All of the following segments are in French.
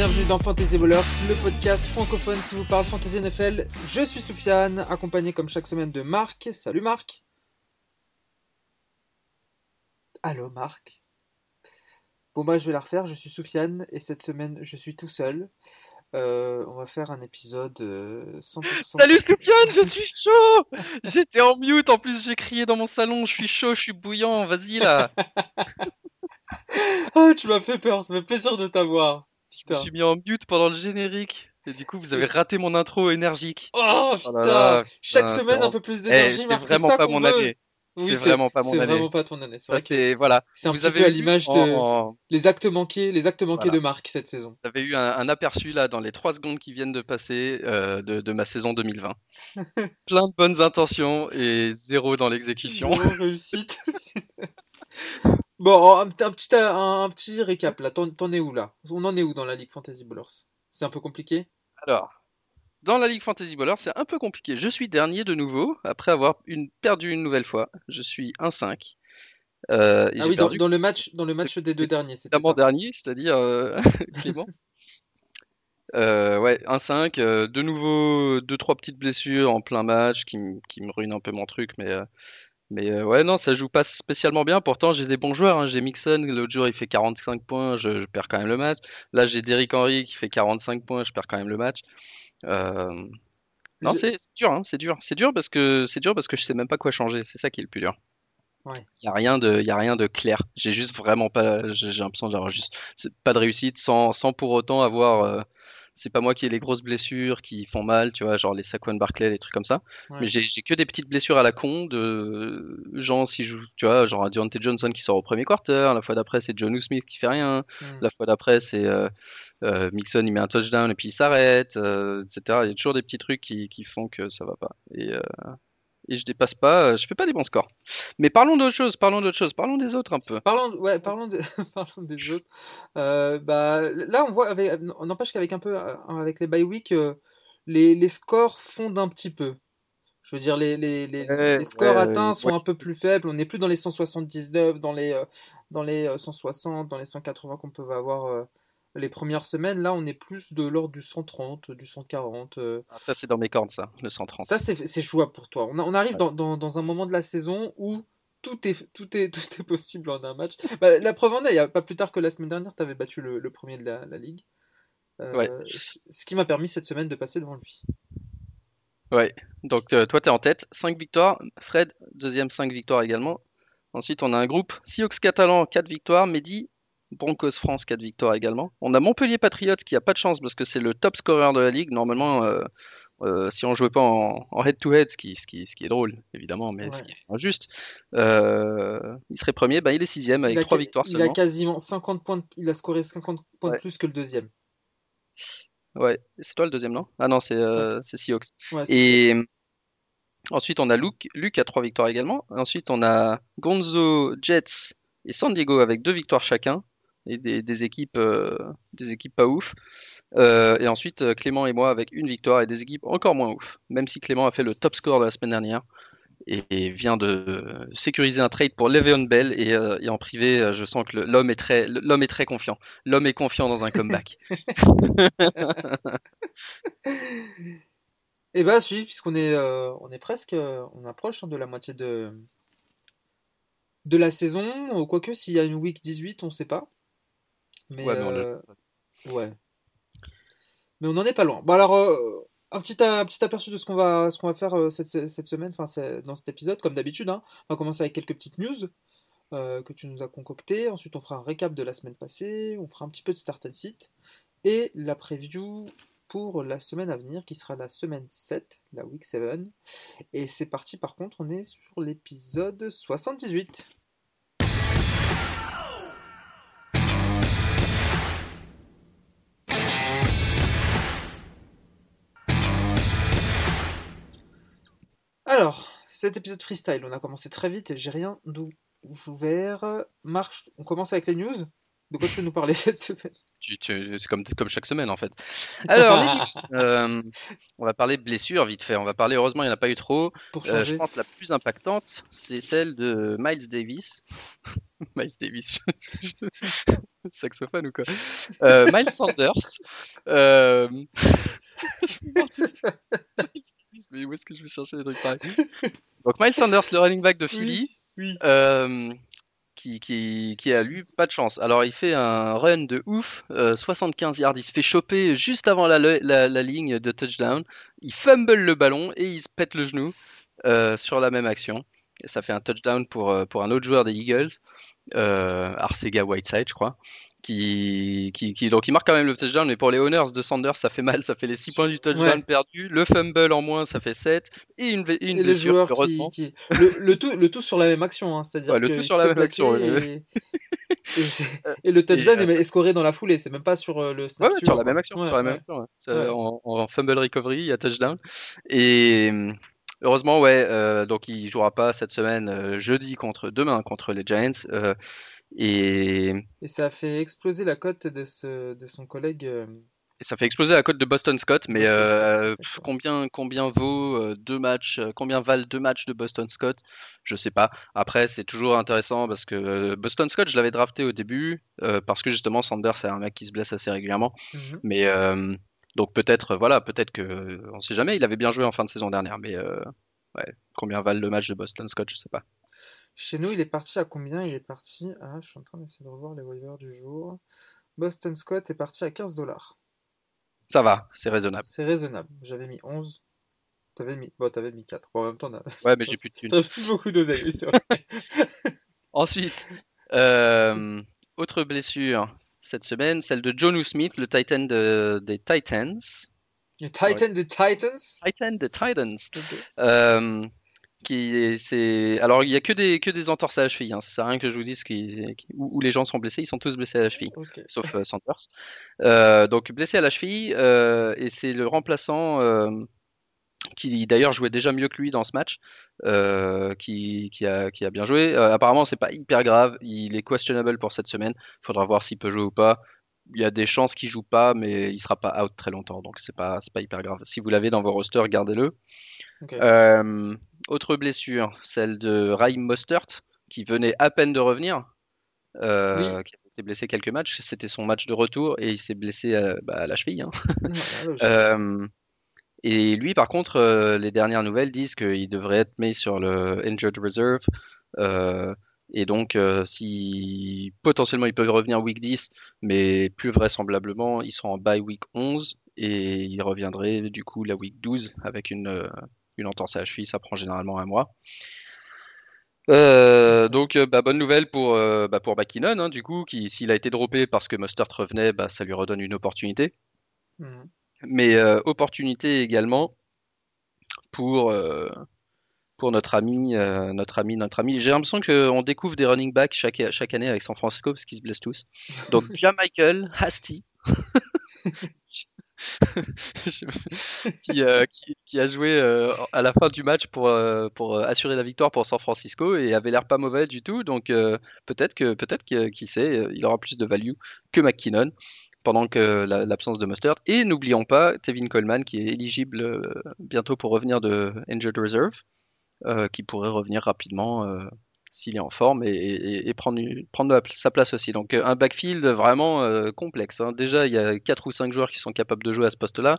bienvenue dans Fantasy Ballers, le podcast francophone qui vous parle Fantasy NFL. Je suis Soufiane, accompagné comme chaque semaine de Marc. Salut Marc. Allô Marc. Bon bah je vais la refaire, je suis Soufiane et cette semaine je suis tout seul. Euh, on va faire un épisode euh, 100%. Salut Soufiane, je suis chaud J'étais en mute, en plus j'ai crié dans mon salon, je suis chaud, je suis bouillant, vas-y là Ah, tu m'as fait peur, ça fait plaisir de t'avoir. Je me suis mis en mute pendant le générique, et du coup vous avez raté mon intro énergique. Oh putain, Oh là, Chaque putain, semaine un peu plus d'énergie, c'est c'est vraiment ça pas mon veut. année. Oui, c'est vraiment pas mon C'est année. vraiment pas ton année. C'est Ça, vrai que c'est voilà. c'est un Vous petit avez peu à l'image de en- les actes manqués, les actes manqués Voilà. de Marc cette saison. Vous avez eu un, un aperçu là dans les 3 secondes qui viennent de passer euh, de, de ma saison 2020. Plein de bonnes intentions et zéro dans l'exécution. Réussite. bon, un, un petit, un, un petit récap là. T'en es où là? On en est où dans la Ligue Fantasy Ballers C'est un peu compliqué? Alors, dans la Ligue Fantasy Baller, c'est un peu compliqué. Je suis dernier de nouveau, après avoir une, perdu une nouvelle fois. Je suis 1-5. Euh, Ah oui, dans, perdu dans le match, dans le match des deux derniers, c'était dernier, c'est-à-dire euh, Clément. Euh, ouais, 1-5. euh, de nouveau, 2-3 petites blessures en plein match qui, qui me ruinent un peu mon truc. Mais, euh, mais euh, ouais, non, ça joue pas spécialement bien. Pourtant, j'ai des bons joueurs. hein. J'ai Mixon, l'autre jour, il fait 45 points, je, je perds quand même le match. Là, j'ai Derrick Henry qui fait 45 points, je perds quand même le match. Euh, non, c'est dur, hein, c'est dur. C'est dur parce que c'est dur parce que je sais même pas quoi changer. C'est ça qui est le plus dur. Ouais. Il y a rien de, y a rien de clair. J'ai juste vraiment pas, j'ai j'ai l'impression d'avoir juste c'est pas de réussite sans, sans pour autant avoir. euh, c'est pas moi qui ai les grosses blessures qui font mal, tu vois, genre les Saquon Barclay, les trucs comme ça. Ouais. Mais j'ai que des petites blessures à la con de gens si je, tu vois, genre Deontay Johnson qui sort au premier quarter. La fois d'après c'est John Smith qui fait rien. Hmm. La fois d'après, c'est euh, euh, Mixon, il met un touchdown et puis il s'arrête, euh, etc. Il y a toujours des petits trucs qui, qui font que ça va pas. Et, euh, et je dépasse pas, euh, je fais pas des bons scores. Mais parlons d'autre chose, parlons d'autre chose, parlons des autres un peu. Parlons, ouais, parlons, de- parlons des autres. Euh, bah, là, on voit, avec, on n'empêche qu'avec un peu, euh, avec les bye week, les, les scores fondent un petit peu. Je veux dire, les, les, les, Ouais, les scores ouais, atteints sont ouais. un peu plus faibles. On n'est plus dans les 179, dans les, dans les euh, 160, dans les 180 qu'on peut avoir euh, les premières semaines. Là, on est plus de l'ordre du 130, du 140. euh. Ah, Ça, c'est dans mes cordes, ça, le 130. Ça, c'est jouable pour toi. On, a- on arrive Ouais. dans, dans, dans un moment de la saison où tout est, tout est, tout est possible en un match. Bah, la preuve en est, il y a pas plus tard que la semaine dernière, tu avais battu le, le premier de la, la ligue. Euh, Ouais. Ce qui m'a permis cette semaine de passer devant lui. Ouais, donc euh, toi, t'es en tête, 5 victoires. Fred, deuxième, 5 victoires également. Ensuite, on a un groupe Seahawks Catalan, 4 victoires. Mehdi, Broncos France, 4 victoires également. On a Montpellier Patriots qui a pas de chance parce que c'est le top scorer de la ligue. Normalement, euh, euh, si on jouait pas en head-to-head, ce qui, ce, qui, ce qui est drôle, évidemment, mais ce qui est injuste, euh, il serait premier. Bah, il est sixième avec 3 ca- victoires il a quasiment 50 points, de- il a scoré 50 points de plus que le deuxième. Ouais, c'est toi le deuxième, non? Ah non, c'est Seahawks. Ouais, Et ensuite, on a Luke, Luke à trois victoires également. Ensuite, on a Gonzo, Jets et San Diego avec deux victoires chacun. Et des, des équipes, euh, des équipes pas ouf. Euh, et ensuite, euh, Clément et moi avec une victoire et des équipes encore moins ouf. Même si Clément a fait le top score de la semaine dernière et, et vient de sécuriser un trade pour Le'Veon Bell. Et, euh, et en privé, je sens que l'homme est très, l'homme est très confiant. L'homme est confiant dans un comeback. Et bah, si, puisqu'on est, euh, on est presque, euh, on approche hein, de la moitié de, de la saison. Quoique, s'il y a une week 18, on sait pas. Mais, Ouais, mais on euh, ouais. Mais on n'en est pas loin. Bon, alors, euh, un petit, un petit aperçu de ce qu'on va, ce qu'on va faire euh, cette, cette semaine, enfin, dans cet épisode, comme d'habitude. hein. On va commencer avec quelques petites news que tu nous as concoctées. Ensuite, on fera un récap de la semaine passée. On fera un petit peu de start and sit. Et la preview pour la semaine à venir, qui sera la semaine 7, la week 7. Et c'est parti, par contre, on est sur l'épisode 78. Alors, cet épisode freestyle, on a commencé très vite et j'ai rien d'ouvert. Marche, on commence avec les news. De quoi tu veux nous parler cette semaine? C'est comme, comme chaque semaine en fait. Alors, euh, on va parler de blessures vite fait. On va parler, heureusement, il n'y en a pas eu trop. Euh, je pense que la plus impactante, c'est celle de Miles Davis. Miles Davis, saxophone ou quoi? Euh, Miles Sanders. Mais où est-ce que je vais chercher des trucs pareils Donc, Miles Sanders, le running back de Philly. Oui. Qui, qui, a lui pas de chance. Alors il fait un run de ouf, 75 yards, il se fait choper juste avant la, la, ligne de touchdown, il fumble le ballon et il se pète le genou sur la même action. Et ça fait un touchdown pour, pour un autre joueur des Eagles, Arcega Whiteside je crois qui, qui, donc il marque quand même le touchdown, mais pour les Owners de Sanders, ça fait mal, ça fait les 6 points du touchdown perdu, le fumble en moins, ça fait 7, et une, une et blessure, qui, Le, tout, le tout sur la même action, hein, c'est-à-dire le tout sur la même action. Et, et, le touchdown est, scoré dans la foulée, c'est même pas sur euh, le snap. Ouais, sur la même action, sur la même action en, en, fumble recovery, il y a touchdown. Et heureusement, ouais, euh, donc il jouera pas cette semaine, euh, jeudi contre demain contre les Giants. Et... et ça a fait exploser la cote de, ce, de son collègue. Euh, et ça fait exploser la cote de Boston Scott, mais euh, combien, combien vaut euh, deux matchs, combien valent deux matchs de Boston Scott? Je sais pas. Après, c'est toujours intéressant parce que Boston Scott, je l'avais drafté au début parce que justement Sanders c'est un mec qui se blesse assez régulièrement. Mhm. Mais donc peut-être, voilà, peut-être que, on sait jamais. Il avait bien joué en fin de saison dernière, mais ouais, combien valent le match de Boston Scott Je sais pas. Chez nous, il est parti à combien? Il est parti à. Je suis en train d'essayer de revoir les waivers du jour. Boston Scott est parti à 15 dollars. Ça va, c'est raisonnable. C'est raisonnable. J'avais mis 11. T'avais mis... Bon, t'avais mis 4. Bon, en même temps, Ouais, mais j'ai plus de thunes. T'as plus beaucoup d'oseille, c'est vrai. Ensuite, euh, autre blessure cette semaine, celle de Jonu Smith, le Titan des Titans. Le Titan des Titans? Titan des Titans. Euh, qui c'est alors il y a que des que des entorses à la cheville hein. ça sert à rien que je vous dise qui, où, les gens sont blessés. Ils sont tous blessés à la cheville sauf euh, Sanders. Euh, donc blessé à la cheville euh, et c'est le remplaçant qui d'ailleurs jouait déjà mieux que lui dans ce match qui, qui, a, qui a bien joué. Apparemment c'est pas hyper grave. Il est questionable pour cette semaine. Faudra voir s'il peut jouer ou pas il y a des chances qu'il joue pas mais il sera pas out très longtemps donc c'est pas pas hyper grave si vous l'avez dans vos rosters gardez-le autre blessure, celle de Raheem Mostert, qui venait à peine de revenir, euh, qui a été blessé quelques matchs. C'était son match de retour et il s'est blessé à, bah, la cheville. Hein. Euh, et lui, par contre, euh, les dernières nouvelles disent qu'il devrait être mis sur le Injured Reserve. Et donc, si potentiellement il peut revenir week 10, mais plus vraisemblablement, ils sont en bye week 11 et il reviendrait du coup la week 12 avec une une entorse à la cheville, ça prend généralement un mois. Euh, donc, euh, bah, bonne nouvelle pour, euh, bah, pour hein, du coup, qui s'il a été droppé parce que Mustard revenait, bah, ça lui redonne une opportunité. Mhm. Mais opportunité également pour, pour notre ami, notre ami, notre ami. J'ai l'impression qu'on découvre des running backs chaque, chaque année avec San Francisco parce qu'ils se blessent tous. Donc, Jean Michael Hasty. Euh, qui, a joué euh, à la fin du match pour, euh, pour assurer la victoire pour San Francisco et avait l'air pas mauvais du tout. Donc peut-être que peut-être qui sait, il aura plus de value que McKinnon pendant que l'absence de Mustard. Et n'oublions pas Tevin Coleman qui est éligible bientôt pour revenir de Injured Reserve, qui pourrait revenir rapidement s'il est en forme et, prendre, prendre sa place aussi. Donc euh, un backfield vraiment euh, complexe. Hein. Déjà, il y a 4 ou 5 joueurs qui sont capables de jouer à ce poste-là.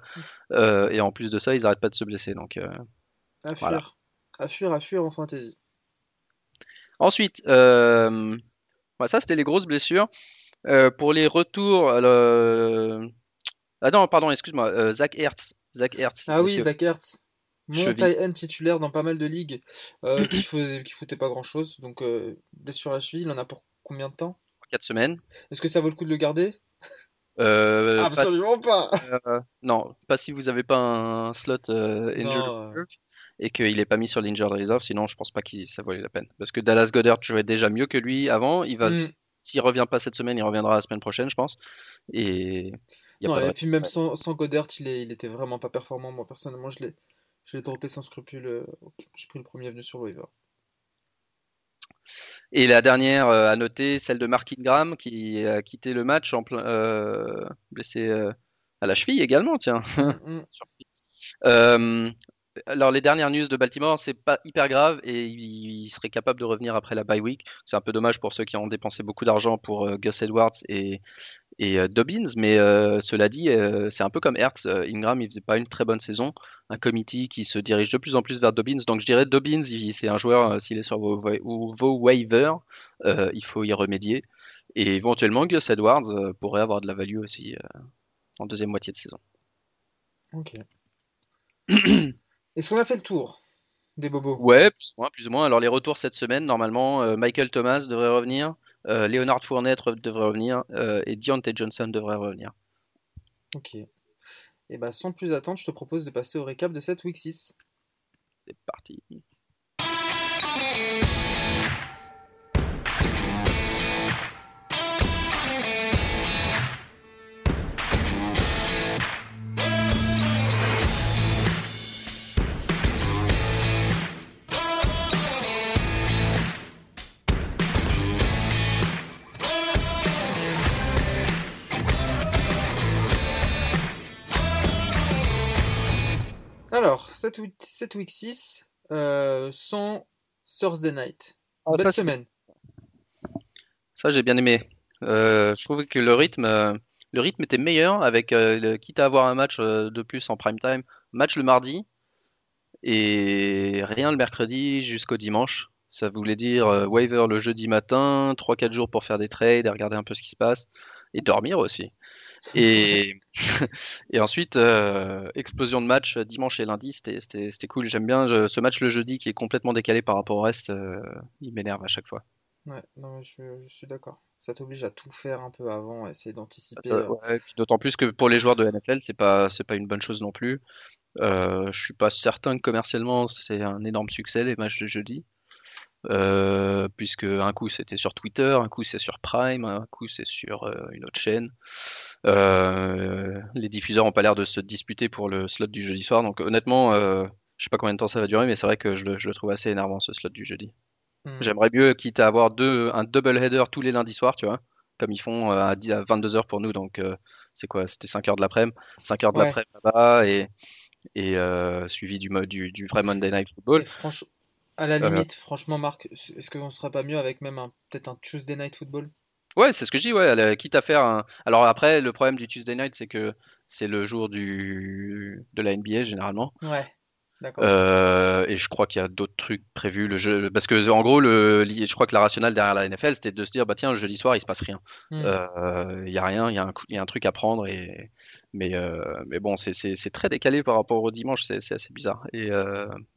Euh, et en plus de ça, ils n'arrêtent pas de se blesser. Donc, à fuir. À fuir, à fuir en fantasy. Ensuite, ça c'était les grosses blessures. pour les retours, ah non, pardon, excuse-moi, Zach Hertz. Zach Hertz. Ah oui, Zach Hertz mon tie titulaire dans pas mal de ligues euh, qui, faisait, qui foutait pas grand chose. Donc, euh, blessure à la cheville, il en a pour combien de temps? 4 semaines. Est-ce que ça vaut le coup de le garder? Euh, Absolument pas, Non, pas si vous avez pas un slot injured reserve et qu'il est pas mis sur l'injured reserve, sinon je pense pas que ça valait la peine. Parce que Dallas Goddard jouait déjà mieux que lui avant, il va. Mm. S'il revient pas cette semaine, il reviendra la semaine prochaine, je pense. Et, et puis même sans, sans Goddard, il, est, il était vraiment pas performant. Moi personnellement, je l'ai, je l'ai droppé sans scrupule. Euh, j'ai pris le premier venu sur le. Et la dernière à noter, celle de Mark Ingram qui a quitté le match en plein, blessé à la cheville également, tiens. Mm, mm. alors les dernières news de Baltimore, c'est pas hyper grave et il, serait capable de revenir après la bye week. C'est un peu dommage pour ceux qui ont dépensé beaucoup d'argent pour Gus Edwards et et euh, Dobbins. Mais euh, cela dit, euh, c'est un peu comme Hertz. Ingram, il faisait pas une très bonne saison. Un committee qui se dirige de plus en plus vers Dobbins. Donc je dirais Dobbins, c'est un joueur, s'il est sur vos, vos waivers, il faut y remédier. Et éventuellement, Gus Edwards pourrait avoir de la value aussi en deuxième moitié de saison. Ok. Est-ce qu'on a fait le tour des bobos? Ouais, plus ou moins, plus ou moins. Alors les retours cette semaine, normalement, Michael Thomas devrait revenir. Euh, Leonard Fournette devrait revenir euh, et Deontay Johnson devrait revenir. Ok. Et bah sans plus attendre, je te propose de passer au récap de cette week 6. C'est parti. Alors, cette week, week 6, euh, sans Thursday Night. Ah, Belle semaine. Ça, j'ai bien aimé. Euh, je trouvais que le rythme, euh, le rythme était meilleur avec, quitte à avoir un match de plus en prime time, match le mardi et rien le mercredi jusqu'au dimanche. Ça voulait dire waiver le jeudi matin, 3-4 jours pour faire des trades et regarder un peu ce qui se passe et dormir aussi. Et, et ensuite, euh, explosion de match euh, dimanche et lundi, c'était cool. J'aime bien ce match le jeudi qui est complètement décalé par rapport au reste. Euh, il m'énerve à chaque fois. Ouais, non, je, suis d'accord. Ça t'oblige à tout faire un peu avant, essayer d'anticiper. D'autant plus que pour les joueurs de NFL, c'est pas pas une bonne chose non plus. je suis pas certain que commercialement c'est un énorme succès les matchs de jeudi. Puisque un coup c'était sur Twitter, un coup c'est sur Prime, un coup c'est sur une autre chaîne. Euh, les diffuseurs n'ont pas l'air de se disputer pour le slot du jeudi soir. Donc honnêtement, euh, je sais pas combien de temps ça va durer, mais c'est vrai que je le, trouve assez énervant ce slot du jeudi. Hmm. J'aimerais mieux, quitte à avoir deux, un double header tous les lundis soirs, tu vois, comme ils font euh, à, 22h pour nous. Donc c'est quoi? C'était 5h de l'après-midi, 5h de l'après-midi là-bas et, et suivi du, du, du, vrai Monday Night Football. À la limite, franchement, Marc, est-ce qu'on ne sera pas mieux avec même peut-être un Tuesday Night Football? Ouais, c'est ce que je dis, ouais, quitte à faire un... Alors après, le problème du Tuesday Night, c'est que c'est le jour du... de la NBA, généralement. Ouais. Euh, et je crois qu'il y a d'autres trucs prévus. Le jeu... Parce que, en gros, le... je crois que la rationale derrière la NFL, c'était de se dire, bah tiens, le jeudi soir, il se passe rien. Hmm. Euh, il y a rien, il y, a un... y a un truc à prendre. Et... Mais, euh, Mais bon, c'est très décalé par rapport au dimanche, c'est assez bizarre. Et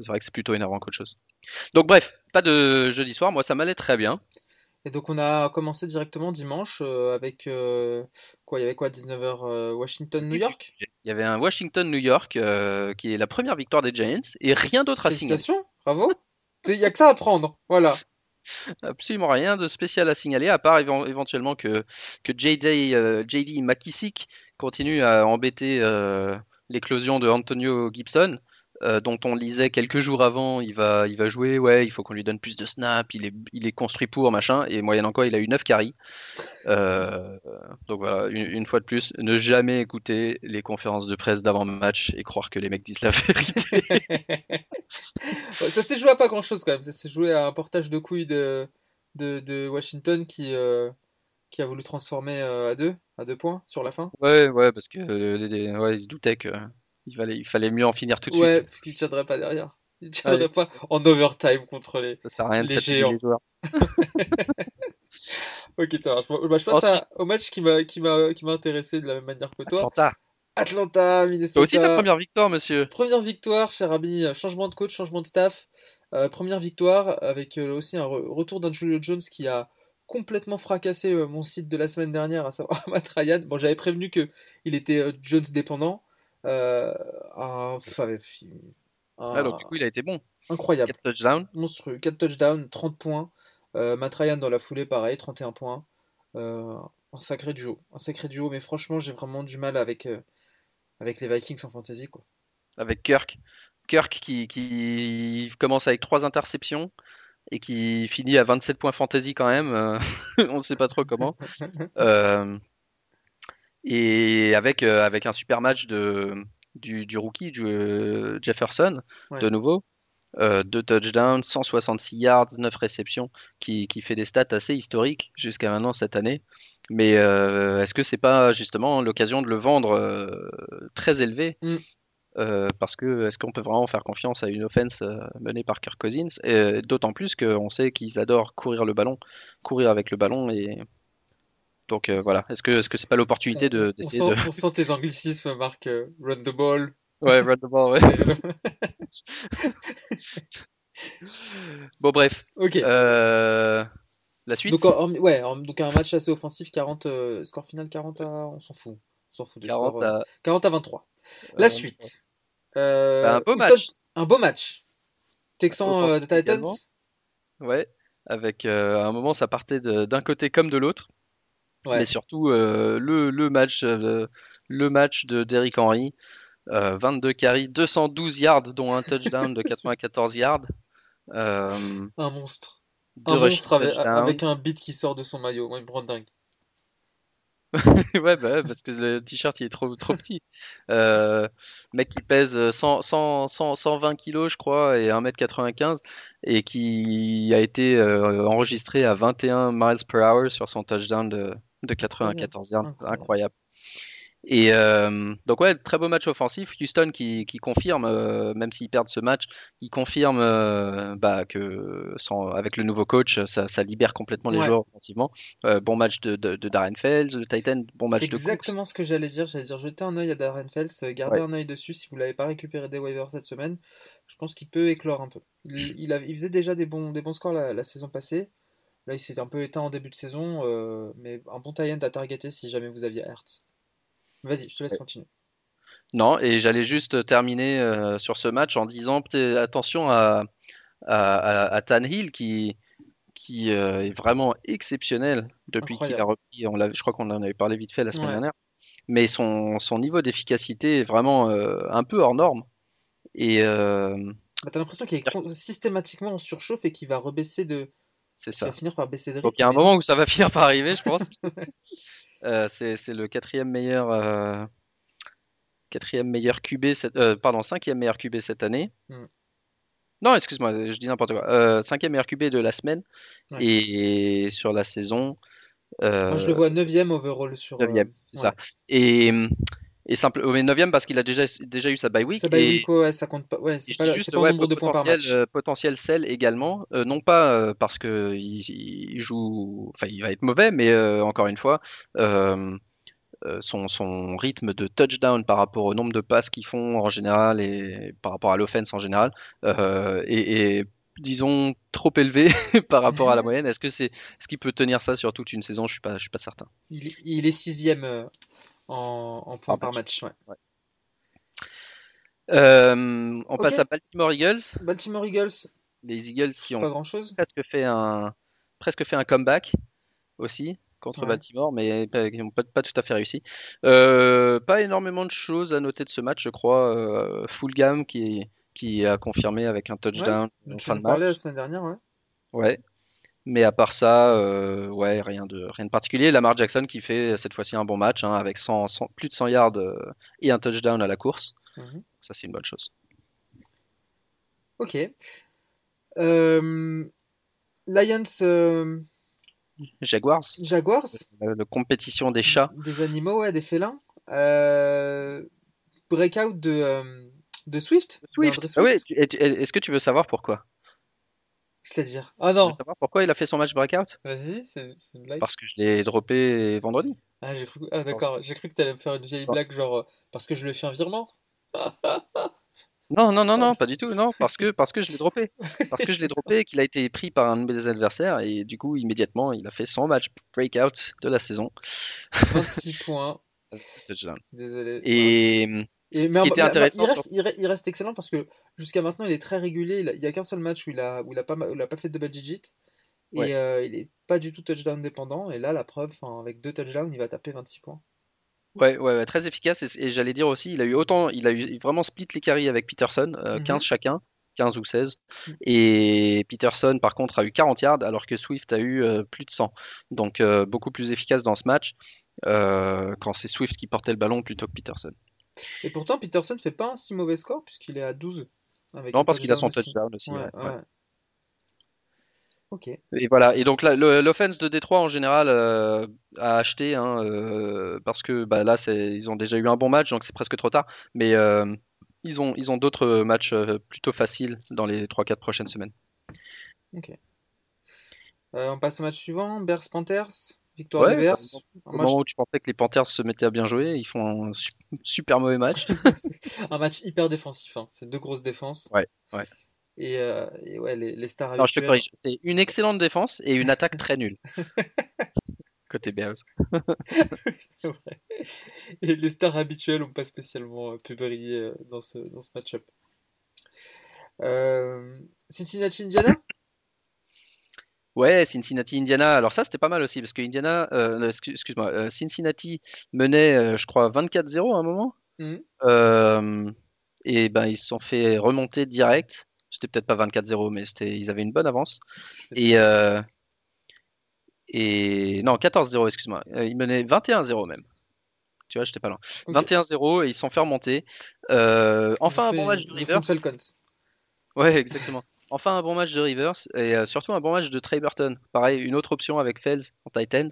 c'est vrai que c'est plutôt énervant qu'autre chose. Donc bref, pas de jeudi soir, moi ça m'allait très bien. Et donc on a commencé directement dimanche euh, avec euh, quoi Il y avait quoi 19h euh, Washington New York? Il y avait un Washington New York qui est la première victoire des Giants et rien d'autre à signaler. bravo. Il n'y a que ça à prendre, voilà. Absolument rien de spécial à signaler, à part éventuellement que, que JD, JD McKissick continue à embêter l'éclosion de Antonio Gibson. Euh, dont on lisait quelques jours avant, il va, il va jouer, ouais, il faut qu'on lui donne plus de snaps, il est, il est construit pour, machin, et moyennant quoi, il a eu 9 carries. Euh, donc voilà, une, fois de plus, ne jamais écouter les conférences de presse d'avant-match et croire que les mecs disent la vérité. ça s'est joué à pas grand-chose quand même, ça s'est joué à un portage de couilles de, de, Washington qui, euh, qui a voulu transformer à deux, à deux points sur la fin. Ouais, ouais, parce que ouais, il se doutait que il fallait, il fallait mieux en finir tout de suite. Ouais, parce qu'il ne tiendrait pas derrière. Il ne tiendrait pas en overtime contre les, ça sert à rien les géants. Les ok, ça marche. Bah, je passe au match qui m'a, intéressé de la même manière que toi. Atlanta. Atlanta, Minnesota. aussi ta première victoire, monsieur. Première victoire, cher ami. Changement de coach, changement de staff. Euh, première victoire avec euh, aussi un retour d'un Julio Jones qui a complètement fracassé euh, mon site de la semaine dernière, à savoir Matt Ryan. Bon, j'avais prévenu que il était Jones dépendant. Euh, un, ah, donc du coup, il a été bon. Incroyable. 4 touchdowns. Monstrueux. 4 touchdowns, 30 points. Euh, Matt Ryan dans la foulée, pareil, 31 points. Euh, un sacré duo. Un sacré duo, mais franchement, j'ai vraiment du mal avec, euh, avec les Vikings en fantasy. Quoi. Avec Kirk. Kirk qui, qui commence avec 3 interceptions et qui finit à 27 points fantasy quand même. euh, on ne sait pas trop comment. Et avec, euh, avec un super match de, du, du rookie du, euh, Jefferson, Ouais. de nouveau. Euh, deux touchdowns, 166 yards, 9 réceptions, qui, qui fait des stats assez historiques jusqu'à maintenant cette année. Mais euh, est-ce que c'est pas justement l'occasion de le vendre très élevé? Mm. Euh, parce que est-ce qu'on peut vraiment faire confiance à une offense euh, menée par Kirk Cousins? D'autant plus qu'on sait qu'ils adorent courir le ballon, courir avec le ballon et donc euh, voilà. Est-ce que est-ce que c'est pas l'opportunité de On d'essayer sent, de on sent tes anglicismes, Marc. euh, run the ball. ouais run the ball, ouais. Bon bref, ok. Euh, la suite. Donc, en- ouais, en- donc un match assez offensif, 40, euh, score final 40 à. On s'en fout. On s'en fout du 40 score. euh, à- 40 à 23. La euh, suite. Euh, Bah, un beau Houston- match. Un beau match. Texan euh, Titans. Ouais, avec euh, à un moment ça partait d'un côté comme de l'autre, Ouais. mais surtout euh, le, le match euh, le match de Derrick Henry, euh, 22 carries, 212 yards dont un touchdown de 94 yards, euh, Un monstre. Un monstre avec, avec un beat qui sort de son maillot. Moi, il me rend dingue. ouais, bah ouais, parce que le t-shirt il est trop, trop petit. Euh, mec qui pèse 100, 100, 100, 120 kilos, je crois, et 1m95, et qui a été euh, enregistré à 21 miles per hour sur son touchdown de, de 94 yards. Incroyable. Et euh, donc, ouais, très beau match offensif. Houston qui, qui confirme, euh, même s'ils perdent ce match, ils confirment euh, bah, que sans, avec le nouveau coach, ça, ça libère complètement les Ouais. joueurs offensivement. Bon match de, de, de Darren Fells, le Titan, bon match C'est de Cooks. exactement ce que j'allais dire. J'allais dire jeter un œil à Darren Fels, garder Ouais. un œil dessus si vous l'avez pas récupéré des waivers cette semaine. Je pense qu'il peut éclore un peu. Il, il, a- il faisait déjà des bons, des bons scores la, la saison passée. Là, il s'est un peu éteint en début de saison, mais un bon tie-end à targeter si jamais vous aviez Hertz. Vas-y, je te laisse Ouais. continuer. Non, et j'allais juste terminer euh, sur ce match en disant attention à, à, à, à Tannehill qui, qui euh, est vraiment exceptionnel depuis qu'il a repris. On je crois qu'on en avait parlé vite fait la semaine Ouais. dernière. Mais son, son niveau d'efficacité est vraiment euh, un peu hors norme. Et Bah, T'as l'impression qu'il est systématiquement en surchauffe et qu'il va rebaisser de, c'est qu'il va ça. finir par baisser de Donc il y a un moment où ça va finir par arriver, je pense. Euh, c'est le quatrième meilleur, euh, quatrième meilleur QB, cette, euh, pardon, cinquième meilleur QB cette année. Mm. Non, excuse-moi, je dis n'importe quoi. Euh, cinquième meilleur QB de la semaine Ouais. et sur la saison. euh, Moi, je le vois 9ème overall sur. neuvième, c'est ouais. ça. Et, et simple, mais neuvième parce qu'il a déjà, déjà eu sa bye week. Ça bye et, week, ouais, ça compte pas. Ouais, c'est pas, juste, pas ouais, nombre de points par match. euh, potentiel sell également. Euh, non pas euh, parce que il, il joue, enfin il va être mauvais, mais encore une fois, son, son rythme de touchdown par rapport au nombre de passes qu'ils font en général et par rapport à l'offense en général est, disons trop élevé par rapport à la moyenne. Est-ce que c'est, est-ce qu'il peut tenir ça sur toute une saison? Je suis pas, je suis pas certain. Il, est- il est sixième en, en points Par match. ouais. Euh, on passe à Baltimore Eagles. Baltimore Eagles, Les Eagles qui pas ont grand chose. presque fait un, presque fait un comeback aussi contre Ouais. Baltimore, mais pas- qui n'ont pas, pas tout à fait réussi. Euh, pas énormément de choses à noter de ce match, je crois. Euh, Fulgham qui, qui a confirmé avec un touchdown en Tu fin en de parlais match. la semaine dernière, ouais. Ouais. Mais à part ça, euh, ouais, rien de, rien de particulier. Lamar Jackson qui fait cette fois-ci un bon match hein, avec 100, 100 plus de 100 yards euh, et un touchdown à la course. Mhm. Ça, c'est une bonne chose. Ok. Euh, Lions, euh, Jaguars, Jaguars, de compétition des chats. des animaux, ouais, des félins. Euh, breakout de, euh, de Swift. Swift. Ah tu- Est-ce que tu veux savoir pourquoi? C'est-à-dire? Ah non, veux savoir pourquoi il a fait son match breakout? vas-y, c'est une blague. Parce que je l'ai droppé vendredi. Ah, j'ai cru... ah d'accord, j'ai cru que t'allais me faire une vieille blague, genre, euh, parce que je lui ai fait un virement. Non, non, non, non, pas du tout. Non, parce que, parce que je l'ai droppé. Parce que je l'ai droppé et qu'il a été pris par un de mes adversaires. Et du coup, immédiatement, il a fait son match breakout de la saison. 26 points, désolé. Et Et, mais, il, reste, il re- il reste excellent parce que jusqu'à maintenant il est très régulier. Il n'y a, qu'un seul match où il a, où il a, pas, ma- où il a pas fait de double digit. Et Ouais. euh, il est pas du tout touchdown dépendant. Et là, la preuve, avec deux touchdowns, il va taper 26 points. ouais, ouais, ouais, très efficace. Et, et j'allais dire aussi, il a eu autant, il a eu vraiment split les carries avec Peterson, euh, Mhm. 15 chacun. 15 ou 16. Et Peterson, par contre, a eu 40 yards, alors que Swift a eu plus de 100. Donc, beaucoup plus efficace dans ce match quand c'est Swift qui portait le ballon plutôt que Peterson. Et pourtant, Peterson fait pas un si mauvais score, puisqu'il est à 12. non, parce qu'il a son touchdown aussi. Ouais. Et voilà. Et donc l'offense de Détroit en général a acheté hein, parce que bah, là ils ont déjà eu un bon match donc c'est presque trop tard. Mais ils ont, ils ont d'autres matchs euh, plutôt faciles dans les 3-4 prochaines semaines. Ok. Euh, on passe au match suivant, Bears Panthers, victoire des Bears. Au moment où tu pensais que les Panthers se mettaient à bien jouer, ils font un super mauvais match. un match hyper défensif, hein. c'est deux grosses défenses. Ouais, ouais. Et, euh, ouais, les, les stars Alors, je te corrige, c'est une excellente défense et une attaque très nulle. côté Bears. Et les stars habituelles n'ont pas spécialement euh, pu briller euh, dans ce, dans ce match-up. Euh, Cincinnati Indiana Ouais, Cincinnati Indiana. Alors ça c'était pas mal aussi parce que Indiana, excuse-moi, Cincinnati menait, je crois 24-0 à un moment. Mmh. et ben ils se sont fait remonter direct. C'était peut-être pas 24-0, mais c'était, ils avaient une bonne avance. Et et non, 14-0, excuse-moi. Euh, ils menaient 21-0 même. Tu vois, j'étais pas loin. 21-0 et ils sont fait remonter. Euh, enfin un bon match de Rivers. Ouais, exactement. Enfin un bon match de Rivers et euh, surtout un bon match de Trey Burton. Pareil, une autre option avec Fels en tight end.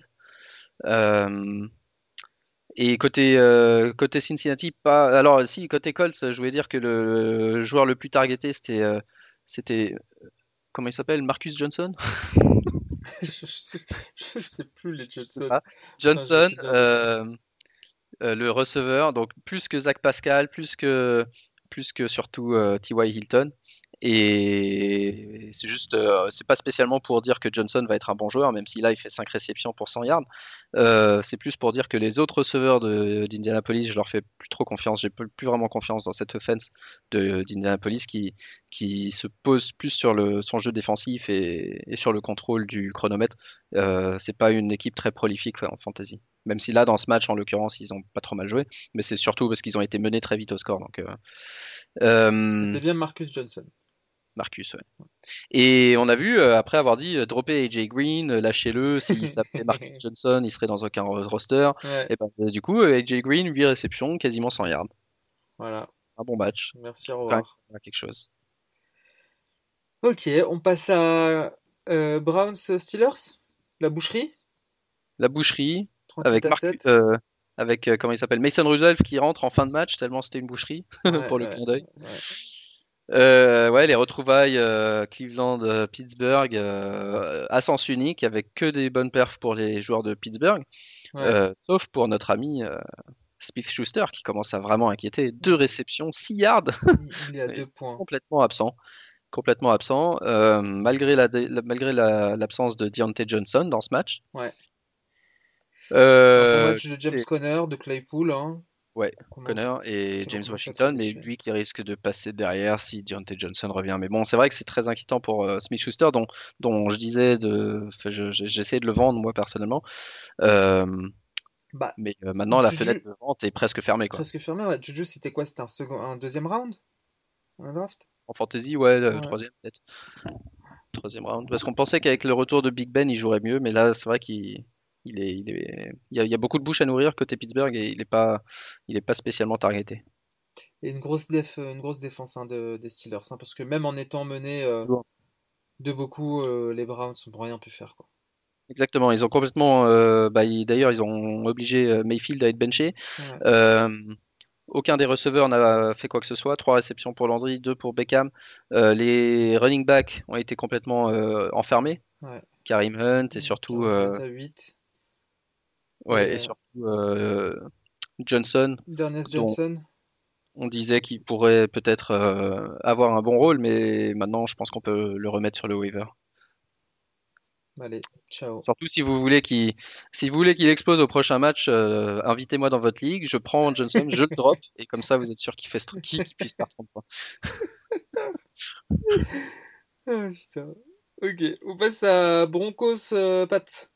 et côté, côté Cincinnati, pas. Alors, si, côté Colts, je voulais dire que le joueur le plus targeté, c'était. c'était comment il s'appelle Marcus Johnson? Je, sais, sais, plus les Johnson. Johnson, euh, euh, le receveur, donc plus que Zach Pascal, plus que, plus que surtout euh, T.Y. Hilton. Et c'est juste, euh, c'est pas spécialement pour dire que Johnson va être un bon joueur, même si là il fait 5 réceptions pour 100 yards. Euh, c'est plus pour dire que les autres receveurs d'Indianapolis, je leur fais plus trop confiance. J'ai plus vraiment confiance dans cette offense d'Indianapolis qui, qui se pose plus sur son jeu défensif et, sur le contrôle du chronomètre. Euh, c'est pas une équipe très prolifique en fantasy. Même si là, dans ce match, en l'occurrence, ils ont pas trop mal joué, mais c'est surtout parce qu'ils ont été menés très vite au score. Donc, C'était bien Marcus Johnson. Marcus, ouais. Et on a vu, euh, après avoir dit, euh, dropper AJ Green, euh, lâchez-le, s'il s'appelait Marcus Johnson, il serait dans aucun roster. Et ben, du coup, AJ Green, 8 réceptions, quasiment 100 yards. Voilà. Un bon match. Merci, au revoir. quelque chose. Ok, on passe à Browns Steelers, la boucherie. La boucherie, avec Marcus, avec comment il s'appelle? Mason Rudolph qui rentre en fin de match tellement c'était une boucherie pour le clin d'œil. Euh, ouais, les retrouvailles euh, Cleveland-Pittsburgh euh, à sens unique avec que des bonnes perfs pour les joueurs de Pittsburgh, sauf pour notre ami Smith Schuster qui commence à vraiment inquiéter. Deux réceptions, 6 yards. Il a deux points. Complètement absent. Complètement absent, malgré malgré l'absence de Deontay Johnson dans ce match. Ouais. Match de James Conner, de Claypool. Hein. Ouais, Connor et James Washington, mais lui qui risque de passer derrière si Deontay Johnson revient. Mais bon, c'est vrai que c'est très inquiétant pour euh, Smith Schuster, dont, dont je disais de. J'essaie de le vendre moi personnellement. Euh, bah, mais euh, maintenant, la fenêtre de vente est presque fermée. Quoi. Presque fermée, ouais. Juju, c'était quoi? C'était un, second... un deuxième round? En draft? En fantasy, ouais, ouais. troisième peut-être. Troisième round. Parce qu'on pensait qu'avec le retour de Big Ben, il jouerait mieux, mais là, c'est vrai qu'il il, est, il, est, il, y a, beaucoup de bouches à nourrir côté Pittsburgh et il n'est pas, il est pas spécialement targeté. Et une grosse, def, une grosse défense hein, de, des Steelers, hein, parce que même en étant mené euh, de beaucoup, euh, les Browns n'ont rien pu faire. Quoi. Exactement, ils ont complètement. Euh, bah, D'ailleurs, ils ont obligé Mayfield à être benché. aucun des receveurs n'a fait quoi que ce soit. Trois réceptions pour Landry, deux pour Beckham. les running backs ont été complètement enfermés. Karim Hunt et surtout. 8. Ouais, et, surtout euh, Johnson. Johnson. On disait qu'il pourrait peut-être euh, avoir un bon rôle, mais maintenant je pense qu'on peut le remettre sur le waiver. Allez, ciao. Surtout si vous voulez qu'il si vous voulez qu'il explose au prochain match, euh, invitez-moi dans votre ligue, je prends Johnson, je le drop, et comme ça vous êtes sûr qu'il fait qui puisse perdre 30 points. oh, putain. Ok, on passe à Broncos Pat.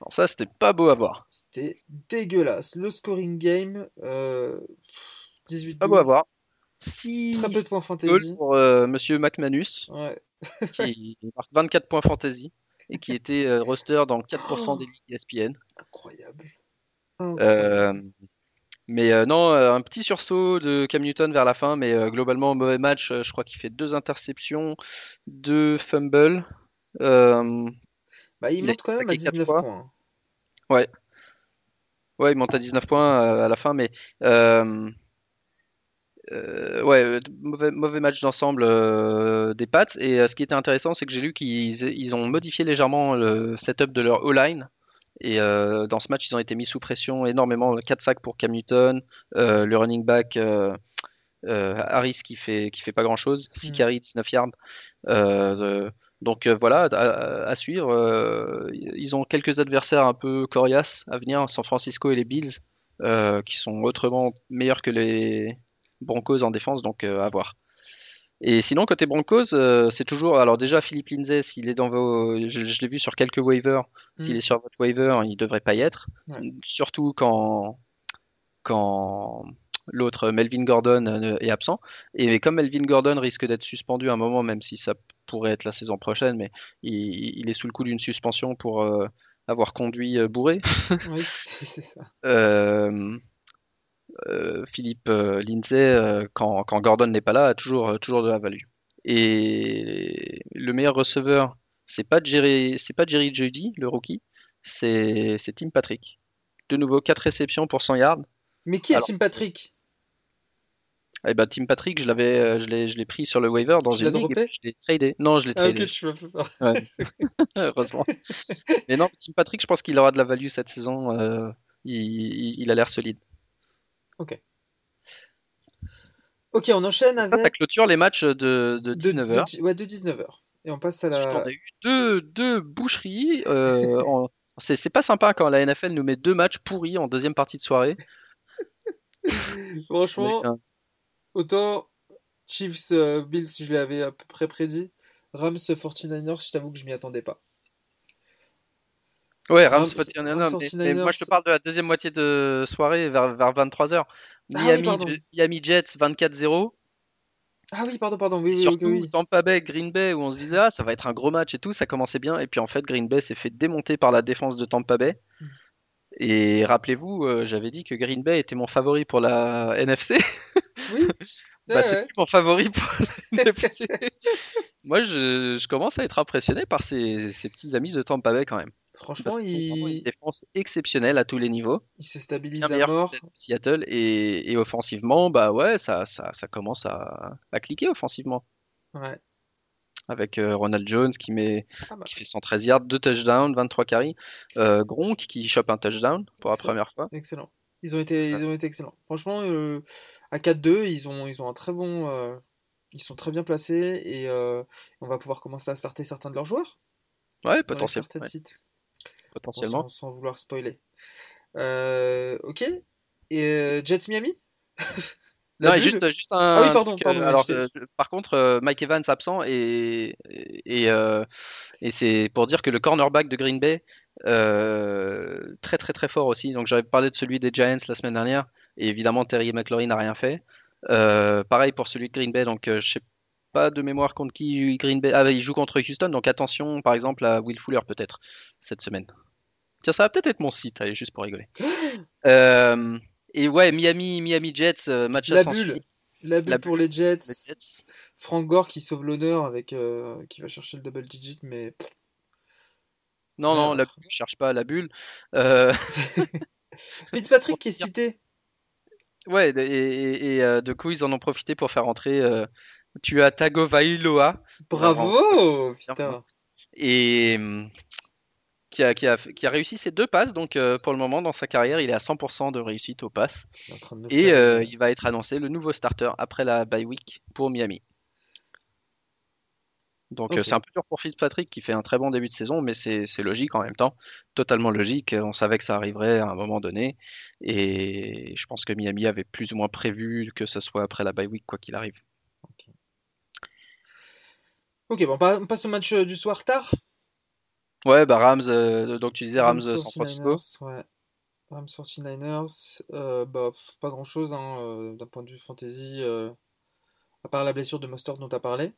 Alors ça, c'était pas beau à voir. C'était dégueulasse. Le scoring game, euh, 18 Pas beau à voir. 6 Très peu de points fantasy. pour euh, Monsieur McManus, Ouais. qui marque 24 points fantasy et qui était euh, roster dans 4% des ligues ESPN. Incroyable. Euh, mais euh, non, euh, un petit sursaut de Cam Newton vers la fin, mais euh, globalement, mauvais match. Euh, je crois qu'il fait deux interceptions, deux fumbles. Bah, il monte quand même à claqué quatre 19 fois. points. ouais. Ouais, il monte à 19 points euh, à la fin, mais euh, euh, ouais, mauvais, mauvais match d'ensemble euh, des Pats. Et euh, ce qui était intéressant, c'est que j'ai lu qu'ils ils ont modifié légèrement le setup de leur O-line. Et euh, dans ce match, ils ont été mis sous pression énormément. 4 sacs pour Cam Newton, euh, le running back euh, euh, Harris qui fait, qui fait pas grand chose, 6 Mm. carries, 19 yards. Donc euh, voilà, à, à suivre. Euh, ils ont quelques adversaires un peu coriaces à venir, San Francisco et les Bills, euh, qui sont autrement meilleurs que les Broncos en défense, donc à voir. Et sinon, côté Broncos, c'est toujours. Alors, déjà, Philippe Lindsay, s'il est dans vos. Je, je l'ai vu sur quelques waivers. S'il Mm. est sur votre waiver, il devrait pas y être. Ouais. Surtout quand, quand l'autre, Melvin Gordon, euh, est absent. Et comme Melvin Gordon risque d'être suspendu à un moment, même si ça pourrait être la saison prochaine, mais il, il est sous le coup d'une suspension pour euh, avoir conduit euh, bourré. Oui, c'est ça. Euh, euh, Philippe euh, Lindsay, euh, quand, quand Gordon n'est pas là, a toujours, euh, toujours de la value. Et le meilleur receveur, c'est pas Jerry, c'est pas Jerry Jeudy, le rookie, c'est c'est Tim Patrick. De nouveau, 4 réceptions pour 100 yards. Mais qui est Alors- Tim Patrick? Et bah, Tim Patrick, je l'avais, euh, je l'ai, je l'ai pris sur le waiver dans Tu une ligue et je l'ai tradé. Non, je l'ai Ah, tradé. ok, tu. Ouais. Heureusement. Mais non, Tim Patrick, je pense qu'il aura de la value cette saison. euh, il, a l'air solide. Ok, on enchaîne Ça, ça avec. clôture les matchs de, de De, 19h. de- ouais, de 19h. Et on passe à la. on a eu deux, deux boucheries. euh, en- C'est c'est pas sympa quand la NFL nous met deux matchs pourris en deuxième partie de soirée. Franchement, autant Chiefs, euh, Bills, je l'avais à peu près prédit. Rams, 49ers, je t'avoue que je m'y attendais pas. ouais, Rams, Rams- 49ers, Rams, mais, mais moi je te 49ers. parle de la deuxième moitié de soirée vers, vers 23h. Ah oui, Miami. Miami Jets 24-0. Ah oui, pardon, pardon, oui, oui, Surtout oui. Tampa Bay, Green Bay, où on se disait ah, ça va être un gros match et tout, ça commençait bien. Et puis en fait, Green Bay s'est fait démonter par la défense de Tampa Bay. Et rappelez-vous, euh, j'avais dit que Green Bay était mon favori pour la NFC. Oui, Bah, ouais, c'est ouais. plus mon favori pour la NFC. Moi, je, je commence à être impressionné par ces, ces petits amis de Tampa Bay quand même. Franchement, vraiment une il, défense exceptionnelle à tous les niveaux. il se stabilise à mort. Seattle. Et, et offensivement, bah ouais, ça, ça, ça commence à, à cliquer offensivement. Ouais. Avec euh, Ronald Jones qui, met, Ah bah. qui fait 113 yards, 2 touchdowns, 23 carries. Euh, Gronk qui chope un touchdown pour la première fois. Excellent. Ils ont été, ils ont été excellents. Franchement, euh, à 4-2, ils ont, ils ont un très bon, ils sont très bien placés et on va pouvoir commencer à starter certains de leurs joueurs Ouais, dans les potentiel- certains ouais. Bon, potentiellement. sans, sans vouloir spoiler. Ok. Et Jets Miami? La Non, bulle juste, juste un. Ah oui, pardon, truc, pardon, euh, alors, euh, par contre, euh, Mike Evans absent et, et, euh, et c'est pour dire que le cornerback de Green Bay, très très très fort aussi. Donc j'avais parlé de celui des Giants la semaine dernière et évidemment Terry McLaurin n'a rien fait. Pareil pour celui de Green Bay, donc je sais pas de mémoire contre qui Green Bay. Ah, il joue contre Houston, donc attention par exemple à Will Fuller peut-être cette semaine. Tiens, ça va peut-être être mon site, allez, juste pour rigoler. Euh, et ouais, Miami, Miami Jets, euh, match à La bulle. La bulle La pour les Jets. les Jets. Frank Gore qui sauve l'honneur avec, euh, qui va chercher le double digit, mais Non, non, Alors. la bulle, cherche pas la bulle. Euh, Fitzpatrick qui est cité. ouais, et, et, et, euh, du coup, ils en ont profité pour faire entrer euh, tu as Tagovailoa Bravo, putain. et hum, qui a, qui a, qui a réussi ses deux passes. Donc, euh, pour le moment, dans sa carrière, il est à 100% de réussite aux passes. Et euh, il va être annoncé le nouveau starter après la bye week pour Miami. Donc euh, c'est un peu dur pour Fitzpatrick qui fait un très bon début de saison, mais c'est logique en même temps, totalement logique. On savait que ça arriverait à un moment donné, et je pense que Miami avait plus ou moins prévu que ce soit après la bye week quoi qu'il arrive. Ok, bon, on pa- on passe au match du soir tard. Ouais, bah Rams, euh, donc tu disais Rams, euh, San 49ers, Francisco. ouais. Rams 49ers, euh, bah, pas grand chose hein, d'un point de vue fantasy. À part la blessure de Mustard dont tu as parlé.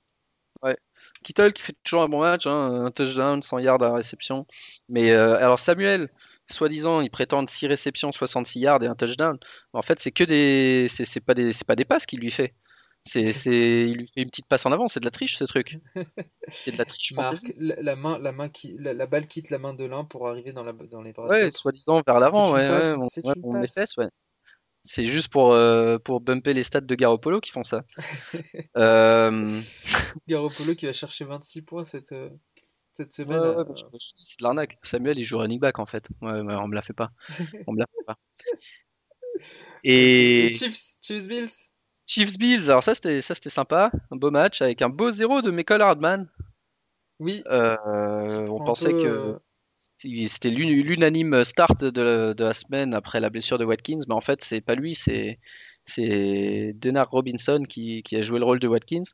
Ouais. Kittle qui fait toujours un bon match, hein, un touchdown, 100 yards à la réception. Mais alors Samuel, soi-disant, il prétend 6 réceptions, 66 yards et un touchdown. En fait, c'est que des, c'est pas des, c'est pas des passes qu'il lui fait. C'est, c'est, il lui fait une petite passe en avant. C'est de la triche ce truc. C'est de la triche. Marc, la, la main, la main qui, la, la balle quitte la main de l'un pour arriver dans, la, dans les bras Ouais, soi-disant vers l'avant, ouais, passe, ouais, on- c'est ouais, une on les passe. fesses, ouais. C'est juste pour, euh, pour bumper les stats de Garoppolo qui font ça. Euh, Garoppolo qui va chercher 26 points cette, euh, cette semaine. ouais, euh, c'est de l'arnaque. Samuel, il joue running back en fait. Ouais, ouais, on me la fait pas. On me la fait pas. Et Et Chiefs, Chiefs Bills. Chiefs Bills, alors ça c'était ça c'était sympa, un beau match avec un beau zéro de Michael Hardman. Oui. Euh, on pensait peu, que euh, c'était l'un- l'unanime start de la, de la semaine après la blessure de Watkins, mais en fait c'est pas lui, c'est c'est Denard Robinson qui, qui a joué le rôle de Watkins.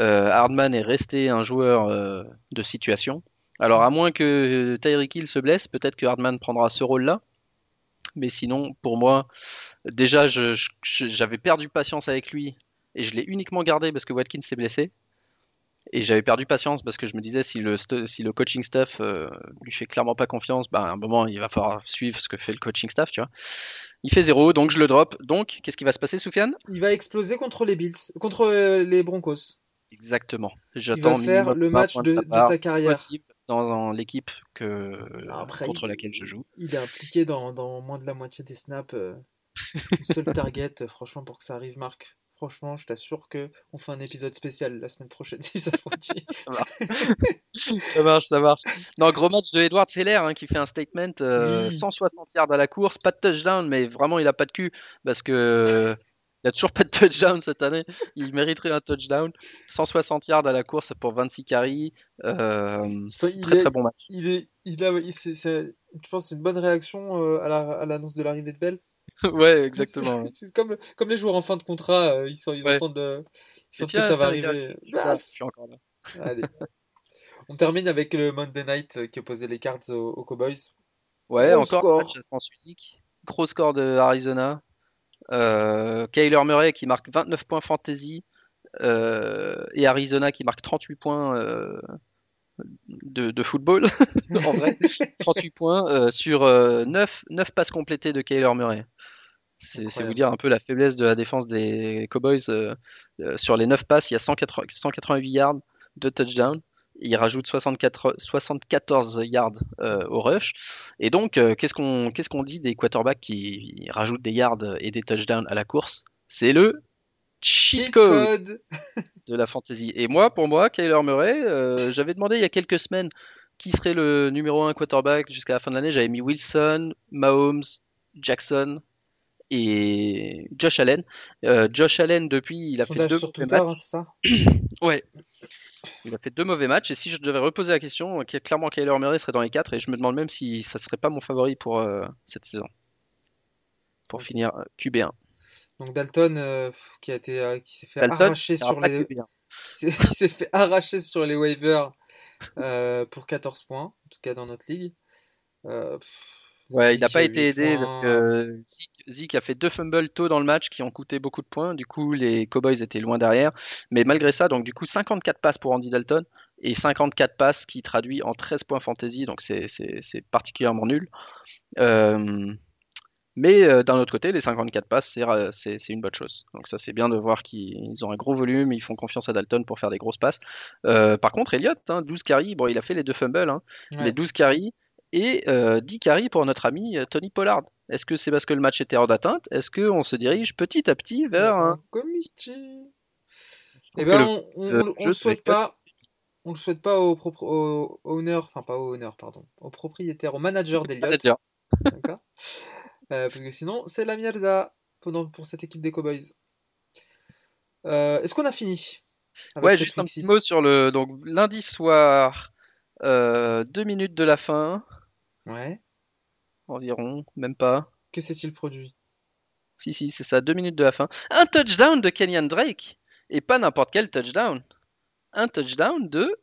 Euh, Hardman est resté un joueur euh, de situation. Alors à moins que Tyreek Hill se blesse, peut-être que Hardman prendra ce rôle-là. Mais sinon, pour moi, déjà je- je- j'avais perdu patience avec lui et je l'ai uniquement gardé parce que Watkins s'est blessé. Et j'avais perdu patience parce que je me disais si le, si le coaching staff euh, lui fait clairement pas confiance, bah, à un moment il va falloir suivre ce que fait le coaching staff, tu vois. Il fait zéro, donc je le drop. Donc, qu'est-ce qui va se passer, Soufiane? Il va exploser contre les Bills, contre euh, les Broncos. Exactement. Il J'attends va faire le 20 match de, sa de sa carrière. Dans, dans l'équipe que Après, contre il- laquelle je joue. Il est impliqué dans, dans moins de la moitié des snaps. euh, une seule target, euh, franchement, pour que ça arrive, Marc. Franchement, je t'assure que on fait un épisode spécial la semaine prochaine si ça se produit. Ça marche, ça marche. Non, gros match de Edward Seller hein, qui fait un statement euh, Oui. 160 yards à la course, pas de touchdown, mais vraiment il a pas de cul parce que euh, il a toujours pas de touchdown cette année. Il mériterait un touchdown. 160 yards à la course pour 26 carries. Euh, il très est, très bon match. il est, il a, il- c'est- c'est- je pense que c'est une bonne réaction euh, à la- à l'annonce de l'arrivée de Bell. ouais, exactement. C'est c'est comme, comme les joueurs en fin de contrat, euh, ils, sont, ils Ouais. entendent, euh, ils sentent que ça va arriver. Je suis là, je suis encore là. Allez. On termine avec le Monday Night qui opposait les Cards aux, aux Cowboys. Ouais, Gros encore score. un match à sens unique. Gros score de Arizona. Euh, Kyler Murray qui marque 29 points fantasy euh, et Arizona qui marque 38 points euh, de, de football en vrai. 38 points euh, sur euh, 9, 9 passes complétées de Kyler Murray. C'est vous dire un peu la faiblesse de la défense des Cowboys. euh, sur les 9 passes, il y a 180 188 yards de touchdown. Il rajoute 64, 74 yards euh, au rush. Et donc, euh, qu'est-ce qu'on qu'est-ce qu'on dit des quarterbacks qui rajoutent des yards et des touchdowns à la course? C'est le cheat code de la fantasy. Et moi, pour moi, Kyler Murray, euh, j'avais demandé il y a quelques semaines qui serait le numéro 1 quarterback jusqu'à la fin de l'année. J'avais mis Wilson, Mahomes, Jackson et Josh Allen. Euh, Josh Allen, depuis, il a fait Sondage deux sur Twitter, matchs. hein, c'est ça? Ouais. Il a fait deux mauvais matchs. Et si je devais reposer la question, clairement, Kyler Murray serait dans les quatre. Et je me demande même si ça serait pas mon favori pour euh, cette saison. Pour finir euh, QB1. Donc Dalton euh, qui a été euh, qui s'est fait Dalton, arracher sur les QB1. qui s'est fait arracher sur les waivers pour 14 points, en tout cas dans notre ligue. Pff, Ouais, il n'a pas été 8 aidé parce que Zeke a fait deux fumbles tôt dans le match qui ont coûté beaucoup de points. Du coup, les Cowboys étaient loin derrière. Mais malgré ça, donc du coup, 54 passes pour Andy Dalton et 54 passes qui traduit en 13 points fantasy. Donc c'est- particulièrement nul. Euh, mais euh, d'un autre côté, les 54 passes, c'est une bonne chose. Donc ça, c'est bien de voir qu'ils ont un gros volume, ils font confiance à Dalton pour faire des grosses passes. Euh, par contre, Elliott, hein, 12 carries, bon, il a fait les deux fumbles, hein, Ouais. les 12 carries et euh, 10 carries pour notre ami euh, Tony Pollard. Est-ce que c'est parce que le match était hors d'atteinte Est-ce qu'on se dirige petit à petit vers un... comité. Eh ben, le- on, on, le souhaite pas. On le souhaite pas au, propre, au owner, enfin pas au owner, pardon, au propriétaire, au manager d'Eliott. D'accord Euh, Parce que sinon, c'est la mierda pendant, pour cette équipe des Cowboys. Euh, Est-ce qu'on a fini Ouais, juste un petit mot sur le... Donc lundi soir, euh, deux minutes de la fin, Ouais. environ, même pas. Que s'est-il produit? Si, si, c'est ça, deux minutes de la fin. Un touchdown de Kenyan Drake. Et pas n'importe quel touchdown. Un touchdown de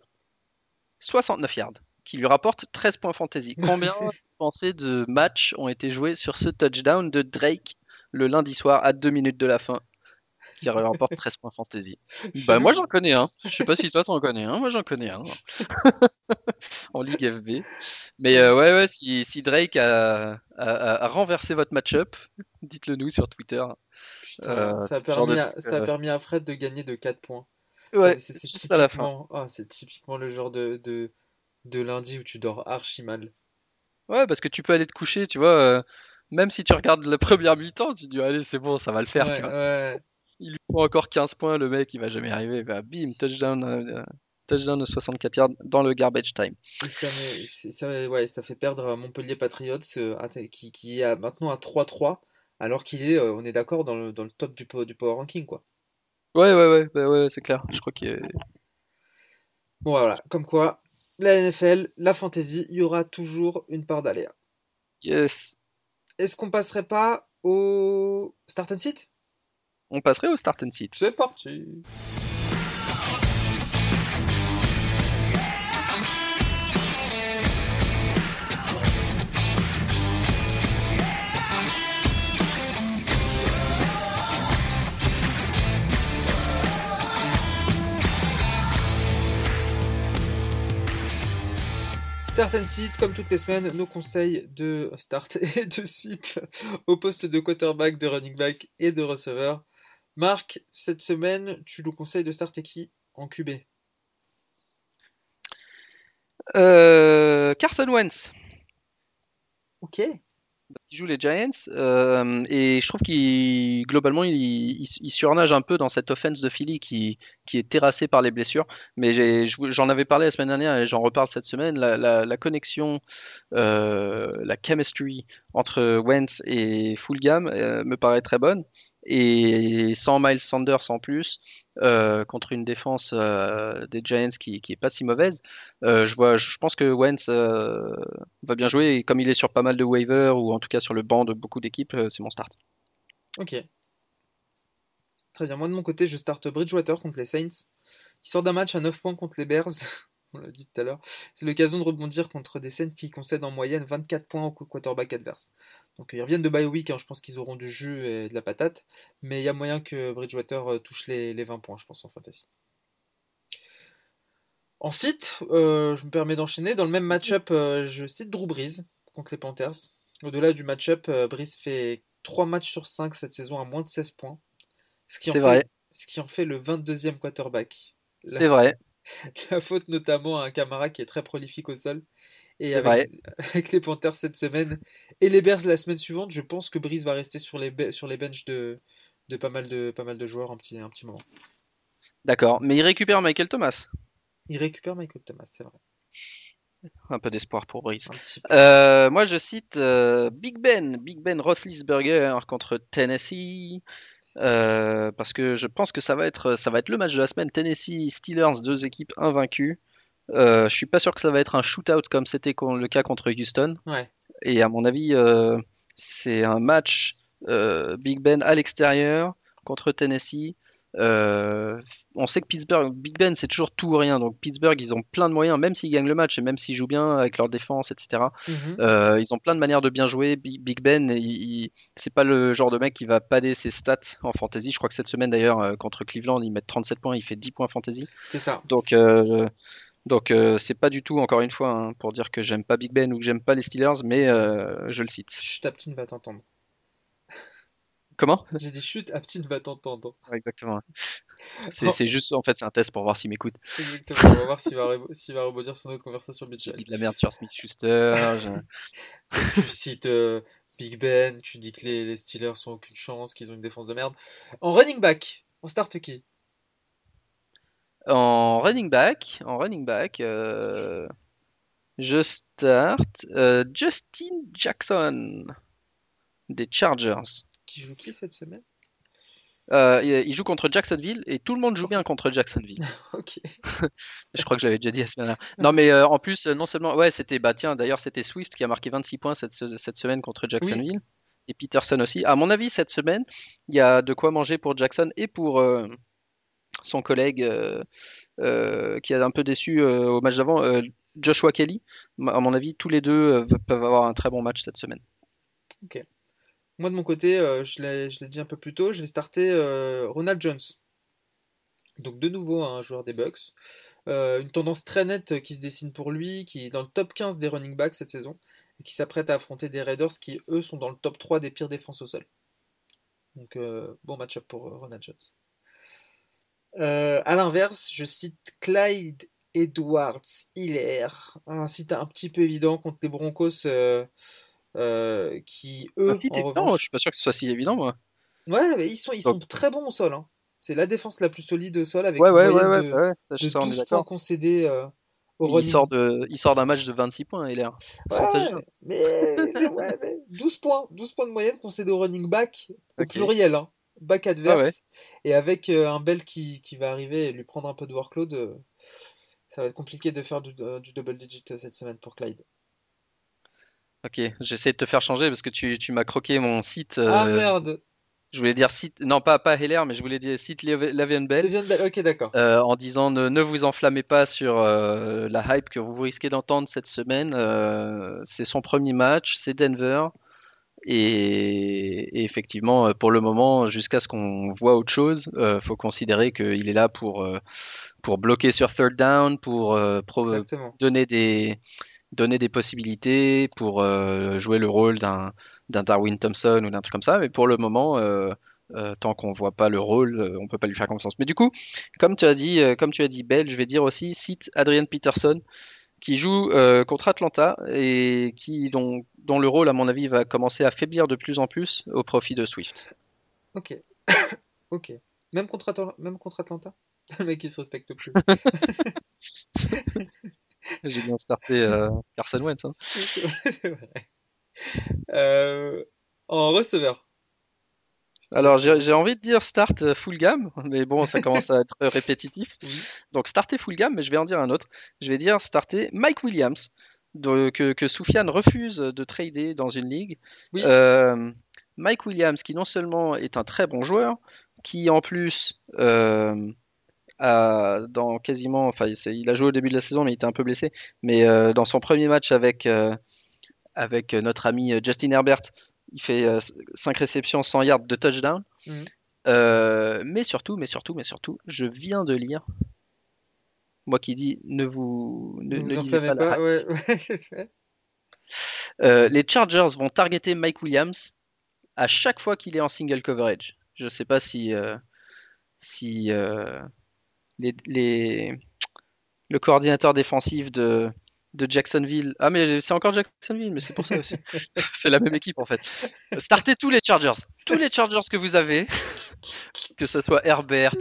69 yards, qui lui rapporte 13 points fantasy. Combien pensez de matchs ont été joués sur ce touchdown de Drake le lundi soir à deux minutes de la fin? Qui remporte 13 points fantasy. Bah, moi j'en connais un. Je sais pas si toi t'en connais un. Moi j'en connais un. en Ligue FB. Mais euh, ouais, ouais, si, si Drake a, a, a, renversé votre match-up, dites-le nous sur Twitter. Putain, euh, ça, a permis à, ça a permis à Fred de gagner de 4 points. Ouais, c'est typiquement, oh, typiquement le genre de, de, de, lundi où tu dors archi mal. Ouais, parce que tu peux aller te coucher, tu vois. Euh, même si tu regardes la première mi-temps, tu dis, allez, c'est bon, ça va le faire, ouais, tu vois. Ouais. Il lui faut encore 15 points, le mec, il va jamais arriver. Bah, bim, touchdown, euh, touchdown de 64 yards dans le garbage time. Et ça, met, ça, ouais, ça fait perdre Montpellier Patriots, euh, qui, qui est maintenant à 3-3, alors qu'il est, euh, on est d'accord, dans le, dans le top du, du power ranking, quoi. Ouais, ouais, ouais, bah, ouais c'est clair. Je crois qu'il est... Bon, voilà, comme quoi, la NFL, la fantasy, il y aura toujours une part d'aléa. Yes. Est-ce qu'on passerait pas au Start and Sit? On passerait au Start and Sit. C'est parti. Start and sit, comme toutes les semaines, nos conseils de start et de sit au poste de quarterback, de running back et de receveur. Marc, cette semaine, tu nous conseilles de starter qui en QB euh, Carson Wentz. Ok qu'il joue les Giants euh, et je trouve qu'il globalement il, il, surnage un peu dans cette offense de Philly qui, qui est terrassée par les blessures. Mais j'en avais parlé la semaine dernière et j'en reparle cette semaine. La, la, la connexion, euh, la chemistry entre Wentz et Fulgham euh, me paraît très bonne. Et sans Miles Sanders en plus, euh, contre une défense euh, des Giants qui, qui est pas si mauvaise. Euh, je vois, je pense que Wentz va bien jouer et comme il est sur pas mal de waivers ou en tout cas sur le banc de beaucoup d'équipes, c'est mon start. Ok. Très bien. Moi de mon côté, je starte Bridgewater contre les Saints. Il sort d'un match à 9 points contre les Bears. On l'a dit tout à l'heure. C'est l'occasion de rebondir contre des Saints qui concèdent en moyenne 24 points au quarterback adverse. Donc ils reviennent de bye week, hein, je pense qu'ils auront du jus et de la patate, mais il y a moyen que Bridgewater euh, touche les, 20 points, je pense, en fantasy. Ensuite, euh, je me permets d'enchaîner. Dans le même match-up, euh, je cite Drew Brees contre les Panthers. Au-delà du match-up, Brees fait 3 matchs sur 5 cette saison à moins de 16 points. Ce qui, en vrai. Fait, ce qui en fait le 22e quarterback. C'est vrai. La faute notamment à un Camara qui est très prolifique au sol. Et avec, avec, les Panthers cette semaine et les Bears la semaine suivante, je pense que Brice va rester sur les, sur les benches de, de, pas, mal de pas mal de joueurs un petit, un petit moment. D'accord, mais il récupère Michael Thomas. Il récupère Michael Thomas, c'est vrai. Un peu d'espoir pour Brice. Euh, moi, je cite euh, Big Ben, Big Ben Roethlisberger contre Tennessee. Euh, parce que je pense que ça va être ça va être le match de la semaine Tennessee Steelers deux équipes invaincues euh, je suis pas sûr que ça va être un shootout comme c'était le cas contre Houston. Et à mon avis, euh, c'est un match euh, Big Ben à l'extérieur contre Tennessee. on sait que Pittsburgh, Big Ben, c'est toujours tout ou rien. Donc Pittsburgh, ils ont plein de moyens, même s'ils gagnent le match et même s'ils jouent bien avec leur défense, etc. Mhm. ils ont plein de manières de bien jouer. Big Ben, c'est pas le genre de mec qui va pader ses stats en fantasy. Je crois que cette semaine d'ailleurs contre Cleveland, ils mettent 37 points, il fait 10 points fantasy. C'est ça. Donc donc euh, c'est pas du tout, encore une fois, hein, pour dire que j'aime pas Big Ben ou que j'aime pas les Steelers, mais euh, je le cite. Chut, Aptine va t'entendre. Comment? J'ai dit chut, Aptine va t'entendre. exactement. C'est juste, en fait, c'est un test pour voir s'il m'écoute. Exactement, on va voir s'il va, va rebondir sur notre conversation habituelle. De la merde sur Smith Schuster. tu cites euh, Big Ben, tu dis que les, les Steelers ont aucune chance, qu'ils ont une défense de merde. En running back, on start qui? En running back, en running back, euh, je start euh, Justin Jackson des Chargers. Qui joue qui cette semaine? Euh, il joue contre Jacksonville et tout le monde joue bien contre Jacksonville. ok. je crois que j'avais déjà dit la semaine dernière. Non, mais en plus, non seulement, ouais, c'était, bah tiens, d'ailleurs, c'était Swift qui a marqué 26 points cette, cette semaine contre Jacksonville et Peterson aussi. À mon avis, cette semaine, il y a de quoi manger pour Jackson et pour son collègue euh, euh, qui a un peu déçu euh, au match d'avant, Joshua Kelly. À mon avis, tous les deux peuvent avoir un très bon match cette semaine. Ok. Moi, de mon côté, je l'ai dit un peu plus tôt, je vais starter Ronald Jones. Donc, de nouveau, un joueur des Bucks. Une tendance très nette qui se dessine pour lui, qui est dans le top 15 des running backs cette saison, et qui s'apprête à affronter des Raiders qui, eux, sont dans le top 3 des pires défenses au sol. Donc, bon match-up pour Ronald Jones. Euh, à l'inverse, je cite Clyde Edwards Hiller, un site un petit peu évident contre les Broncos euh, euh, qui, eux, fit en évident, revanche. je suis pas sûr que ce soit si évident, moi. Ouais, mais ils sont, ils sont Donc- très bons au sol. hein. C'est la défense la plus solide au sol avec Ouais, une ouais, moyenne ouais, de, de ça, on est 12 points concédés euh, au Il running. sort de, il sort d'un match de 26 points, TG. mais, mais ouais, mais 12 points, 12 points de moyenne concédés au running back, au Ok. pluriel, hein. Back adverse, Ah ouais. et avec euh, un Bell qui, qui va arriver et lui prendre un peu de workload, euh, ça va être compliqué de faire du, euh, du double digit cette semaine pour Clyde. Ok, j'essaie de te faire changer parce que tu, tu m'as croqué mon site. Ah euh, merde, je voulais dire site, non pas pas Heller, mais je voulais dire site Le'Veon Bell. Bell, ok d'accord. euh, en disant ne, ne vous enflammez pas sur euh, la hype que vous risquez d'entendre cette semaine. C'est son premier match, c'est Denver. Et, et effectivement, euh, pour le moment, jusqu'à ce qu'on voit autre chose, euh, faut considérer qu'il est là pour, euh, pour bloquer sur third down, pour euh, pro- donner des, donner des possibilités, pour jouer le rôle d'un d'un Darwin Thompson ou d'un truc comme ça. Mais pour le moment, tant qu'on voit pas le rôle, on peut pas lui faire confiance. Mais du coup, comme tu as dit, comme tu as dit, Bell, je vais dire aussi cite Adrian Peterson qui joue euh, contre Atlanta et qui dont, dont le rôle, à mon avis, va commencer à faiblir de plus en plus au profit de Swift. Ok, ok. Même contre, même contre Atlanta? Le mec il se respecte plus. J'ai bien starté euh, Carson Wentz. hein. Euh, en receveur. Alors j'ai envie de dire start euh, full gamme, mais bon, ça commence à être répétitif. Oui. Donc starter full gamme, mais je vais en dire un autre. Je vais dire starter Mike Williams, de- que, que Soufiane refuse de trader dans une ligue. Oui. Euh, Mike Williams, qui non seulement est un très bon joueur, qui en plus euh, a dans quasiment, enfin il a joué au début de la saison, mais il était un peu blessé. Mais euh, dans son premier match avec euh, avec notre ami euh, Justin Herbert, il fait 5 réceptions, 100 yards de touchdown. Mhm. Euh, mais surtout, mais surtout, mais surtout, je viens de lire, moi qui dis ne vous ne, vous lisez pas la pas. Ouais, ouais. euh, les Chargers vont targeter Mike Williams à chaque fois qu'il est en single coverage. Je ne sais pas si, euh, si euh, les, les- le coordinateur défensif de, de Jacksonville. Ah, mais c'est encore Jacksonville, mais c'est pour ça aussi. c'est la même équipe en fait. Startez tous les Chargers. Tous les Chargers que vous avez, que ce soit Herbert,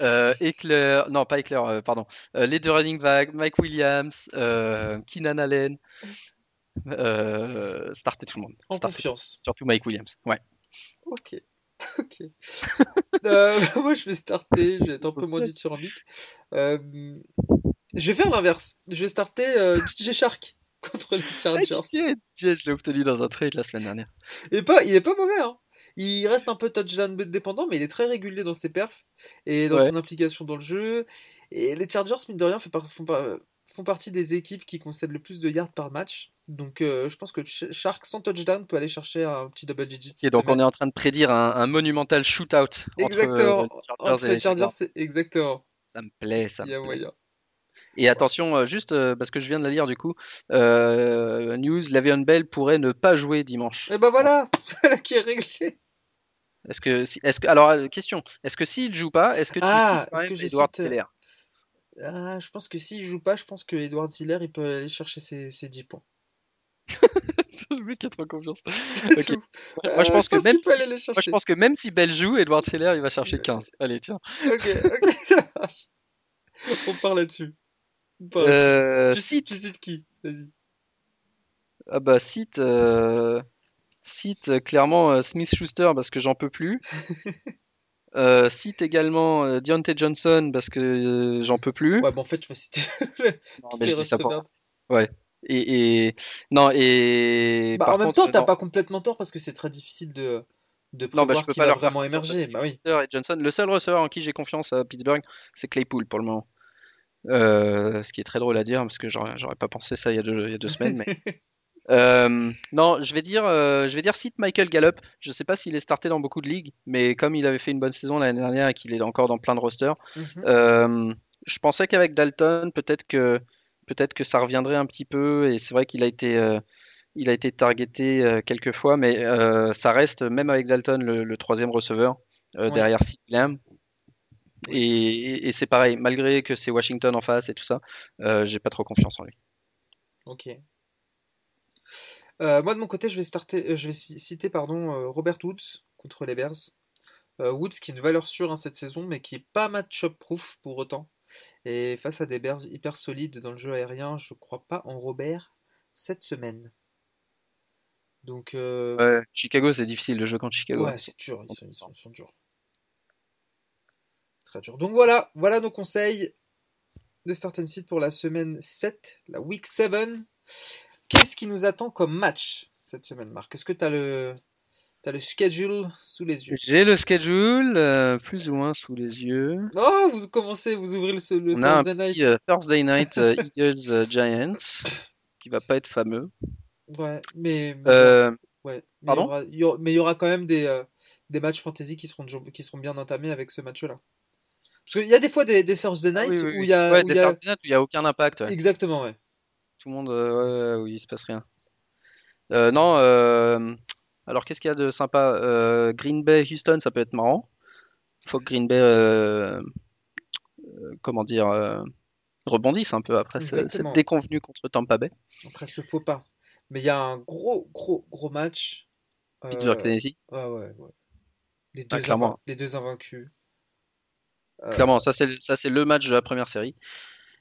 euh, Eckler, non pas Eckler, euh, pardon, euh, les deux running backs, Mike Williams, euh, Keenan Allen. Startez tout le monde. En Startez confiance. Surtout Mike Williams. Ouais. Ok. Ok. Moi, je vais starter. Je vais être un peu moins dithyrambique. Je vais faire l'inverse. Je vais starter euh, DJ Shark contre les Chargers. Tiens, je l'ai obtenu dans un trade la semaine dernière. Et pas, il est pas mauvais. Hein. Il reste un peu touchdown dépendant, mais il est très régulier dans ses perfs et dans Ouais. son implication dans le jeu. Et les Chargers, mine de rien, par- font, par- font partie des équipes qui concèdent le plus de yards par match. Donc, euh, je pense que Shark sans touchdown peut aller chercher un petit double digit. Et donc on est en train de prédire un, un monumental shootout entre Exactement. euh, les Chargers Entre les Chargers, c'est exactement. Ça me plaît, ça me plaît. moyen. Et attention, euh, juste euh, parce que je viens de la lire du coup, euh, news, Le'Veon Bell pourrait ne pas jouer dimanche. Et ben voilà, qui est réglé. Est-ce que, si- est-ce que, alors question, est-ce que s'il joue pas, est-ce que tu Ah, cites que Edward cite- Ah, je pense que s'il joue pas, je pense que Edward Ziller, il peut aller chercher ses, ses 10 points. Le mec qui a trop confiance. Moi je pense que même, aller moi, je pense que même si Bell joue, Edward Teller il va chercher 15. Allez tiens. Ok, ok, ça marche. On part là-dessus. On part là-dessus. Euh, tu, cites, tu cites qui? Ah bah cite, euh, cite euh, clairement euh, Smith Schuster parce que j'en peux plus. Euh, cite également euh, Deontay Johnson parce que euh, j'en peux plus. Ouais, bon, en fait, tu vas citer Non, mais les je dis ça pour- receveurs. Et, et non et Bah, par en même contre, temps, t'as non, pas complètement tort parce que c'est très difficile de, de Non, bah, prévoir je peux qui pas va leur vraiment émerger. Bah oui. Et Johnson. Le seul receveur en qui j'ai confiance à Pittsburgh, c'est Claypool pour le moment. Euh, ce qui est très drôle à dire parce que j'aurais j'aurais pas pensé ça il y a deux, il y a deux semaines, mais Euh, non, je vais dire, euh, je vais dire site Michael Gallup. Je sais pas s'il est starté dans beaucoup de ligues, mais comme il avait fait une bonne saison l'année dernière et qu'il est encore dans plein de rosters, Mhm. euh, je pensais qu'avec Dalton, peut-être que peut-être que ça reviendrait un petit peu. Et c'est vrai qu'il a été il a été targeté quelques fois, mais ça reste même avec Dalton le, le troisième receveur Ouais. derrière CeeDee Lamb. Et, et- et c'est pareil, malgré que c'est Washington en face et tout ça, euh, j'ai pas trop confiance en lui. Ok. Euh, moi de mon côté, je vais starter, euh, je vais ci- citer pardon Robert Woods contre les Bears. Woods qui est une valeur sûre hein, cette saison, mais qui est pas match-up proof pour autant. Et face à des Bears hyper solides dans le jeu aérien, je crois pas en Robert cette semaine. Donc euh, Ouais, Chicago, c'est difficile le jeu contre Chicago. ouais, c'est dur, ils sont, ils sont, ils sont durs. Donc voilà, voilà nos conseils de certaines sites pour la semaine 7, la week 7. Qu'est-ce qui nous attend comme match cette semaine, Marc? Est-ce que tu as le, t'as le schedule sous les yeux? J'ai le schedule euh, plus ou moins sous les yeux. Oh, vous commencez, vous ouvrez le, le On a un Thursday night. petit euh, Thursday night euh, Eagles euh, Giants qui va pas être fameux. Ouais, mais, ouais, mais il y aura, y quand même des, des matchs fantasy qui seront, qui seront bien entamés avec ce match-là. Parce qu'il y a des fois des, des Thursday ah night oui, oui, où il y a, Ouais, où des il y a- Thursday night où il y a aucun impact. ouais. Exactement, ouais. Tout le monde, euh, où il se passe rien. Euh, non, euh, alors qu'est-ce qu'il y a de sympa? Euh, Green Bay, Houston, ça peut être marrant. Il faut que Green Bay, comment dire, rebondisse un peu après ce- cette déconvenue contre Tampa Bay. Après, ce faux pas. Mais il y a un gros, gros, gros match. Pittsburgh, Tennessee. ouais, ouais, ouais. Les Ah, les deux invaincus. Euh, Clairement, ça c'est le- match de la première série.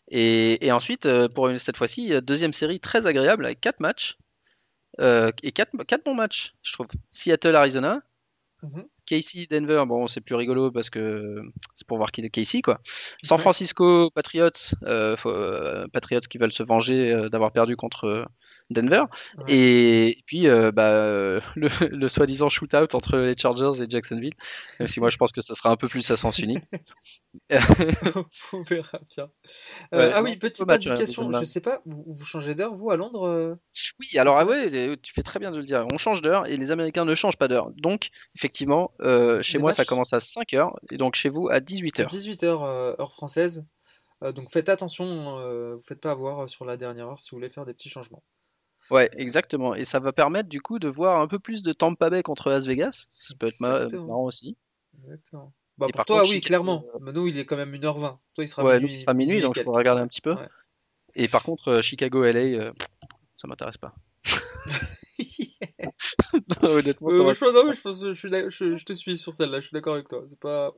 Et, et ensuite, euh, pour une, cette fois-ci, euh, deuxième série très agréable avec quatre matchs. Euh, et quatre, quatre bons matchs, je trouve. Seattle, Arizona. mhm. Casey, Denver, bon, c'est plus rigolo parce que c'est pour voir qui est Casey, quoi. San. Francisco, Patriots, euh, faut- euh, Patriots qui veulent se venger d'avoir perdu contre Denver. Ouais. Et, et puis, euh, bah, euh, le, le soi-disant shootout entre les Chargers et Jacksonville. Même si moi, je pense que ça sera un peu plus à sens unique. On verra bien. Euh, Ouais, ah oui, petite match, indication, je match. sais pas, vous, vous changez d'heure, vous, à Londres Oui, alors ah ouais, tu fais très bien de le dire. On change d'heure et les Américains ne changent pas d'heure. Donc, effectivement, euh, chez Les moi, ça commence à 5 heures et donc chez vous à 18 heures. 18h heure française. Donc faites attention, vous faites pas avoir sur la dernière heure si vous voulez faire des petits changements. Ouais, exactement. Et ça va permettre du coup de voir un peu plus de Tampa Bay contre Las Vegas. Ça peut être Exactement. marrant aussi. Exactement. Bah, pour par toi, contre, oui, clairement. euh, Mais nous, il est quand même 1h20. Toi, il sera Ouais, minuit. à minuit, donc je pourrais regarder un petit peu. Ouais. Et par contre, euh, Chicago, LA, euh, ça m'intéresse pas. Honnêtement, Euh, je, non, je, pense, je, suis d'ac- je, je te suis sur celle-là, je suis d'accord avec toi. C'est pas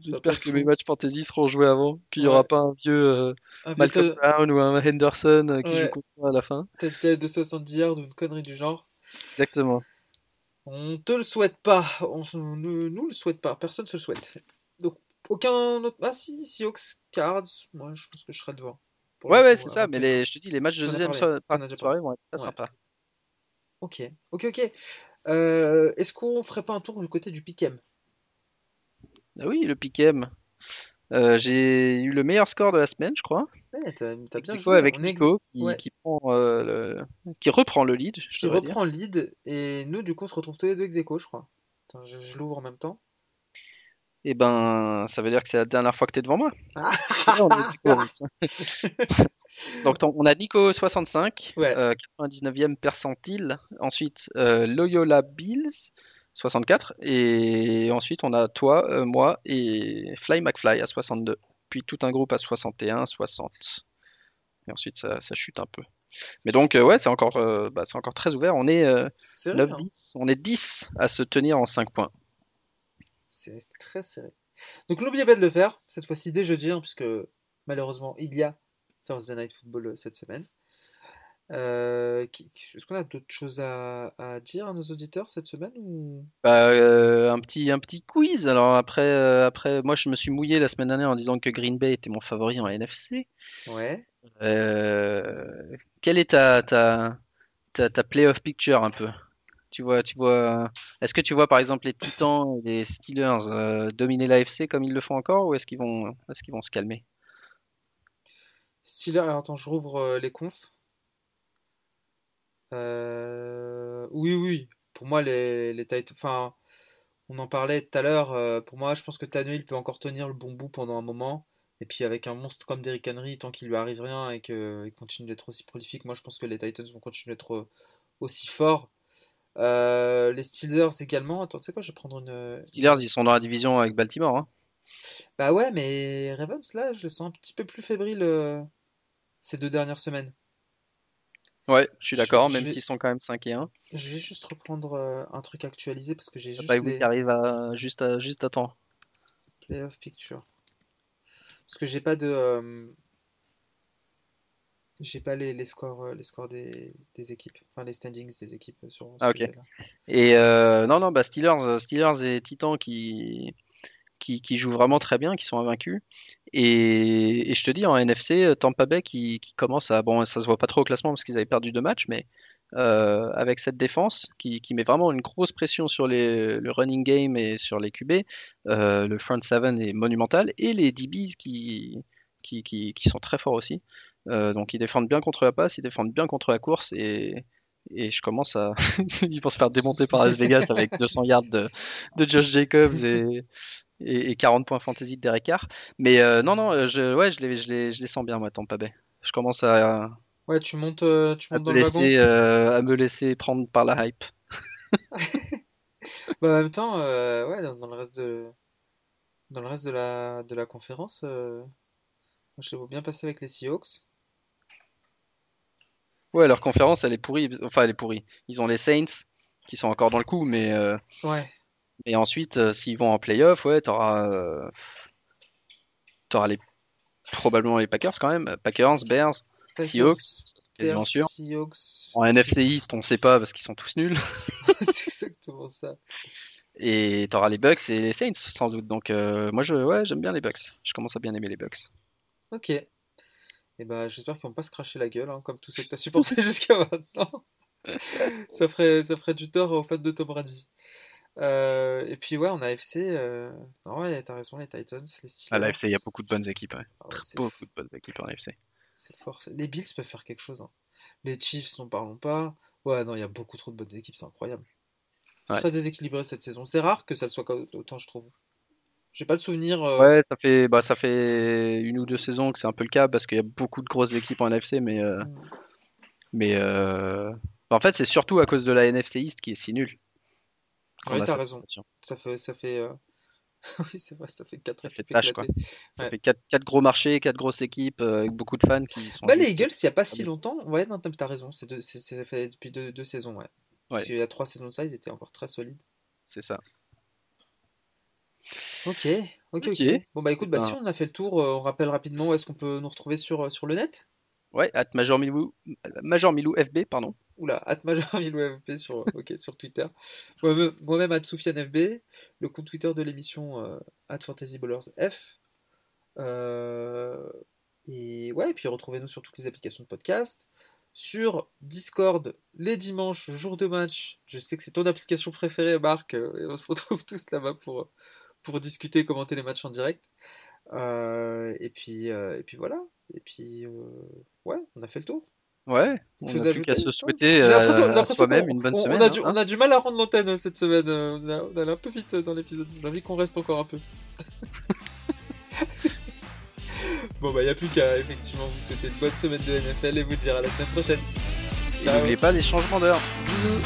j'espère que mes matchs fantasy seront joués avant, qu'il n'y aura pas un vieux euh, Un Malcolm Brown ou un Henderson euh, qui Ouais. joue contre moi à la fin. touchdown de 70 yards ou une connerie du genre. Exactement. On te le souhaite pas. On se- nous, le souhaite pas. Personne se le souhaite. Donc, aucun autre. Ah, si, si, Hawks Cards. Moi, je pense que je serai devant. Ouais, ouais, c'est ça. avant Mais les, je te dis, les matchs de deuxième soirée vont être très sympas. Ok, ok, ok. Euh, Est-ce qu'on ferait pas un tour du côté du Pick'em? Ah oui, le pick'em. Euh, j'ai eu le meilleur score de la semaine, je crois. Ouais, t'as t'as bien joué. avec ex- Nico qui, ouais. qui prend, euh, le- qui reprend le lead, je qui reprend le lead. Et nous, du coup, on se retrouve tous les deux ex aequo, je crois. Attends, je, je l'ouvre en même temps. Et ben, ça veut dire que c'est la dernière fois que tu es devant moi. Ah. Oui. Donc on a Nico 65, Ouais. euh, 99e percentile. Ensuite euh, Loyola Bills 64. Et ensuite on a toi, euh, moi et Fly McFly à 62. Puis tout un groupe à 61, 60. Et ensuite ça, ça chute un peu. Mais donc euh, ouais, c'est encore, euh, bah, c'est encore très ouvert. On est euh, C'est 9, vrai, hein. 10, on est 10 à se tenir en 5 points. C'est très serré. Donc n'oubliez pas de le faire, cette fois-ci dès jeudi, hein, puisque malheureusement il y a Thursday Night Football euh, cette semaine. Euh, Est-ce qu'on a d'autres choses à, à dire à nos auditeurs cette semaine ou... Bah, euh, un petit, un petit quiz. Alors après, euh, après, moi je me suis mouillé la semaine dernière en disant que Green Bay était mon favori en NFC. Ouais. Quelle est ta, ta, ta, ta playoff picture un peu? Tu vois, tu vois, est-ce que tu vois par exemple les Titans et les Steelers dominer l'AFC comme ils le font encore ou est-ce qu'ils vont, est-ce qu'ils vont se calmer? Steelers, alors attends, je rouvre les confs. Euh, Oui, oui. Pour moi, les, les Titans. Enfin, on en parlait tout à l'heure. euh, pour moi, je pense que Tannehill peut encore tenir le bon bout pendant un moment. Et puis, avec un monstre comme Derrick Henry, tant qu'il lui arrive rien et qu'il continue d'être aussi prolifique, moi, je pense que les Titans vont continuer d'être aussi forts. Euh, les Steelers également. Attends, tu sais quoi, je vais prendre une. Steelers, ils sont dans la division avec Baltimore. Hein. Bah ouais, mais Ravens, là, je les sens un petit peu plus fébriles euh, ces deux dernières semaines. Ouais, je suis d'accord, même vais, s'ils sont quand même 5 et 1. je vais juste reprendre euh, un truc actualisé parce que j'ai bye juste week les arrive à, juste, à, juste à temps. playoff picture. Parce que j'ai pas de. euh, j'ai pas les, les scores, euh, les scores des, des équipes. Enfin, les standings des équipes sur Ah, ok. Et euh, non, non, bah Steelers, Steelers et Titans qui, qui, jouent vraiment très bien, qui sont invaincus. Et, je te dis, en NFC, euh, Tampa Bay qui, commence à. Bon, ça se voit pas trop au classement parce qu'ils avaient perdu deux matchs, mais euh, avec cette défense qui, met vraiment une grosse pression sur le running game et sur les QB, euh, le front seven est monumental. Et les DBs qui, sont très forts aussi. Donc ils défendent bien contre la passe, ils défendent bien contre la course et, et je commence à. Ils vont se faire démonter par Las Vegas avec 200 yards de, de Josh Jacobs et, et, et 40 points fantasy de Derek Carr. Mais euh, non, non, euh, je, ouais, je les, je, les, je les sens bien, moi, Tampa Bay. Je commence à, Ouais, tu montes, euh, tu montes dans le wagon. euh, à me laisser prendre par la hype. Bah, en même temps, euh, ouais, dans, dans le reste de, dans le reste de la, de la conférence, je les vois bien passer avec les Seahawks. Ouais, leur conférence, elle est pourrie. Enfin, elle est pourrie. Ils ont les Saints qui sont encore dans le coup, mais, euh, Ouais, mais ensuite, euh, s'ils vont en playoff, ouais, t'auras euh, t'auras les, probablement les Packers quand même. Packers, Bears, Seahawks, quasiment sûr. Seahawks. En NFC East, on sait pas parce qu'ils sont tous nuls. C'est exactement ça. Et t'auras les Bucks et les Saints sans doute. Donc euh, moi je ouais j'aime bien les Bucks. Je commence à bien aimer les Bucks. Ok. Et bah, j'espère qu'ils vont pas se cracher la gueule, hein, comme tous ceux que t'as supporté jusqu'à maintenant. Ça ferait, ça ferait du tort aux fans de Tom Brady. Euh, et puis ouais, on a FC. Euh... non, ouais, t'as raison, les Titans, les À Steelers. l'AFC il y a beaucoup de bonnes équipes. Ouais. Ah ouais, c'est Beaucoup de bonnes équipes en AFC. c'est fort. Les Bills peuvent faire quelque chose. hein. Les Chiefs, n'en parlons pas. Ouais, non, il y a beaucoup trop de bonnes équipes, c'est incroyable. Ouais. Très déséquilibré cette saison. C'est rare que ça le soit autant, je trouve. J'ai pas le souvenir. euh, Ouais ça fait bah ça fait une ou deux saisons que c'est un peu le cas parce qu'il y a beaucoup de grosses équipes en NFC mais euh, hmm. mais euh, en fait c'est surtout à cause de la NFC East qui est si nulle. Ouais, t'as raison. Ça fait, ça fait. euh, oui, c'est vrai, ça fait quatre Ça fait équipes tâche, quoi. Ça Ouais. fait quatre, quatre gros marchés, quatre grosses équipes euh, avec beaucoup de fans qui sont Bah, les Eagles, il y a pas si longtemps. Ouais, non, t'as raison. C'est deux- c'est- c'est fait depuis deux, deux saisons, ouais. Parce qu'il y a trois saisons de ça, ils étaient encore très solides. c'est ça. Ok, ok, Ok. Bon, bah écoute, bah, si Ben, on a fait le tour, euh, on rappelle rapidement où est-ce qu'on peut nous retrouver sur, sur le net. Ouais, at Major Milou, Major Milou FB, pardon. Oula, @major1000FB sur, ok, sur Twitter. Moi-même, moi-même @soufianfb, le compte Twitter de l'émission euh, @fantasyballersf. Euh, et ouais, et puis retrouvez-nous sur toutes les applications de podcast. Sur Discord, les dimanches, jour de match. Je sais que c'est ton application préférée, Marc. euh, et on se retrouve tous là-bas pour, pour discuter commenter les matchs en direct. Euh, et puis, euh, et puis voilà. Et puis, euh, ouais, on a fait le tour. Ouais, on plus qu'à ajouter se souhaiter euh, à l'impression soi-même qu'on une bonne on- on semaine. a, du, hein, on a du mal à rendre l'antenne euh, cette semaine. On a, on a allé un peu vite dans l'épisode. J'ai envie qu'on reste encore un peu. Bon, bah, il n'y a plus qu'à effectivement vous souhaiter une bonne semaine de NFL et vous dire à la semaine prochaine. Et n'oubliez pas les changements d'heure. Bisous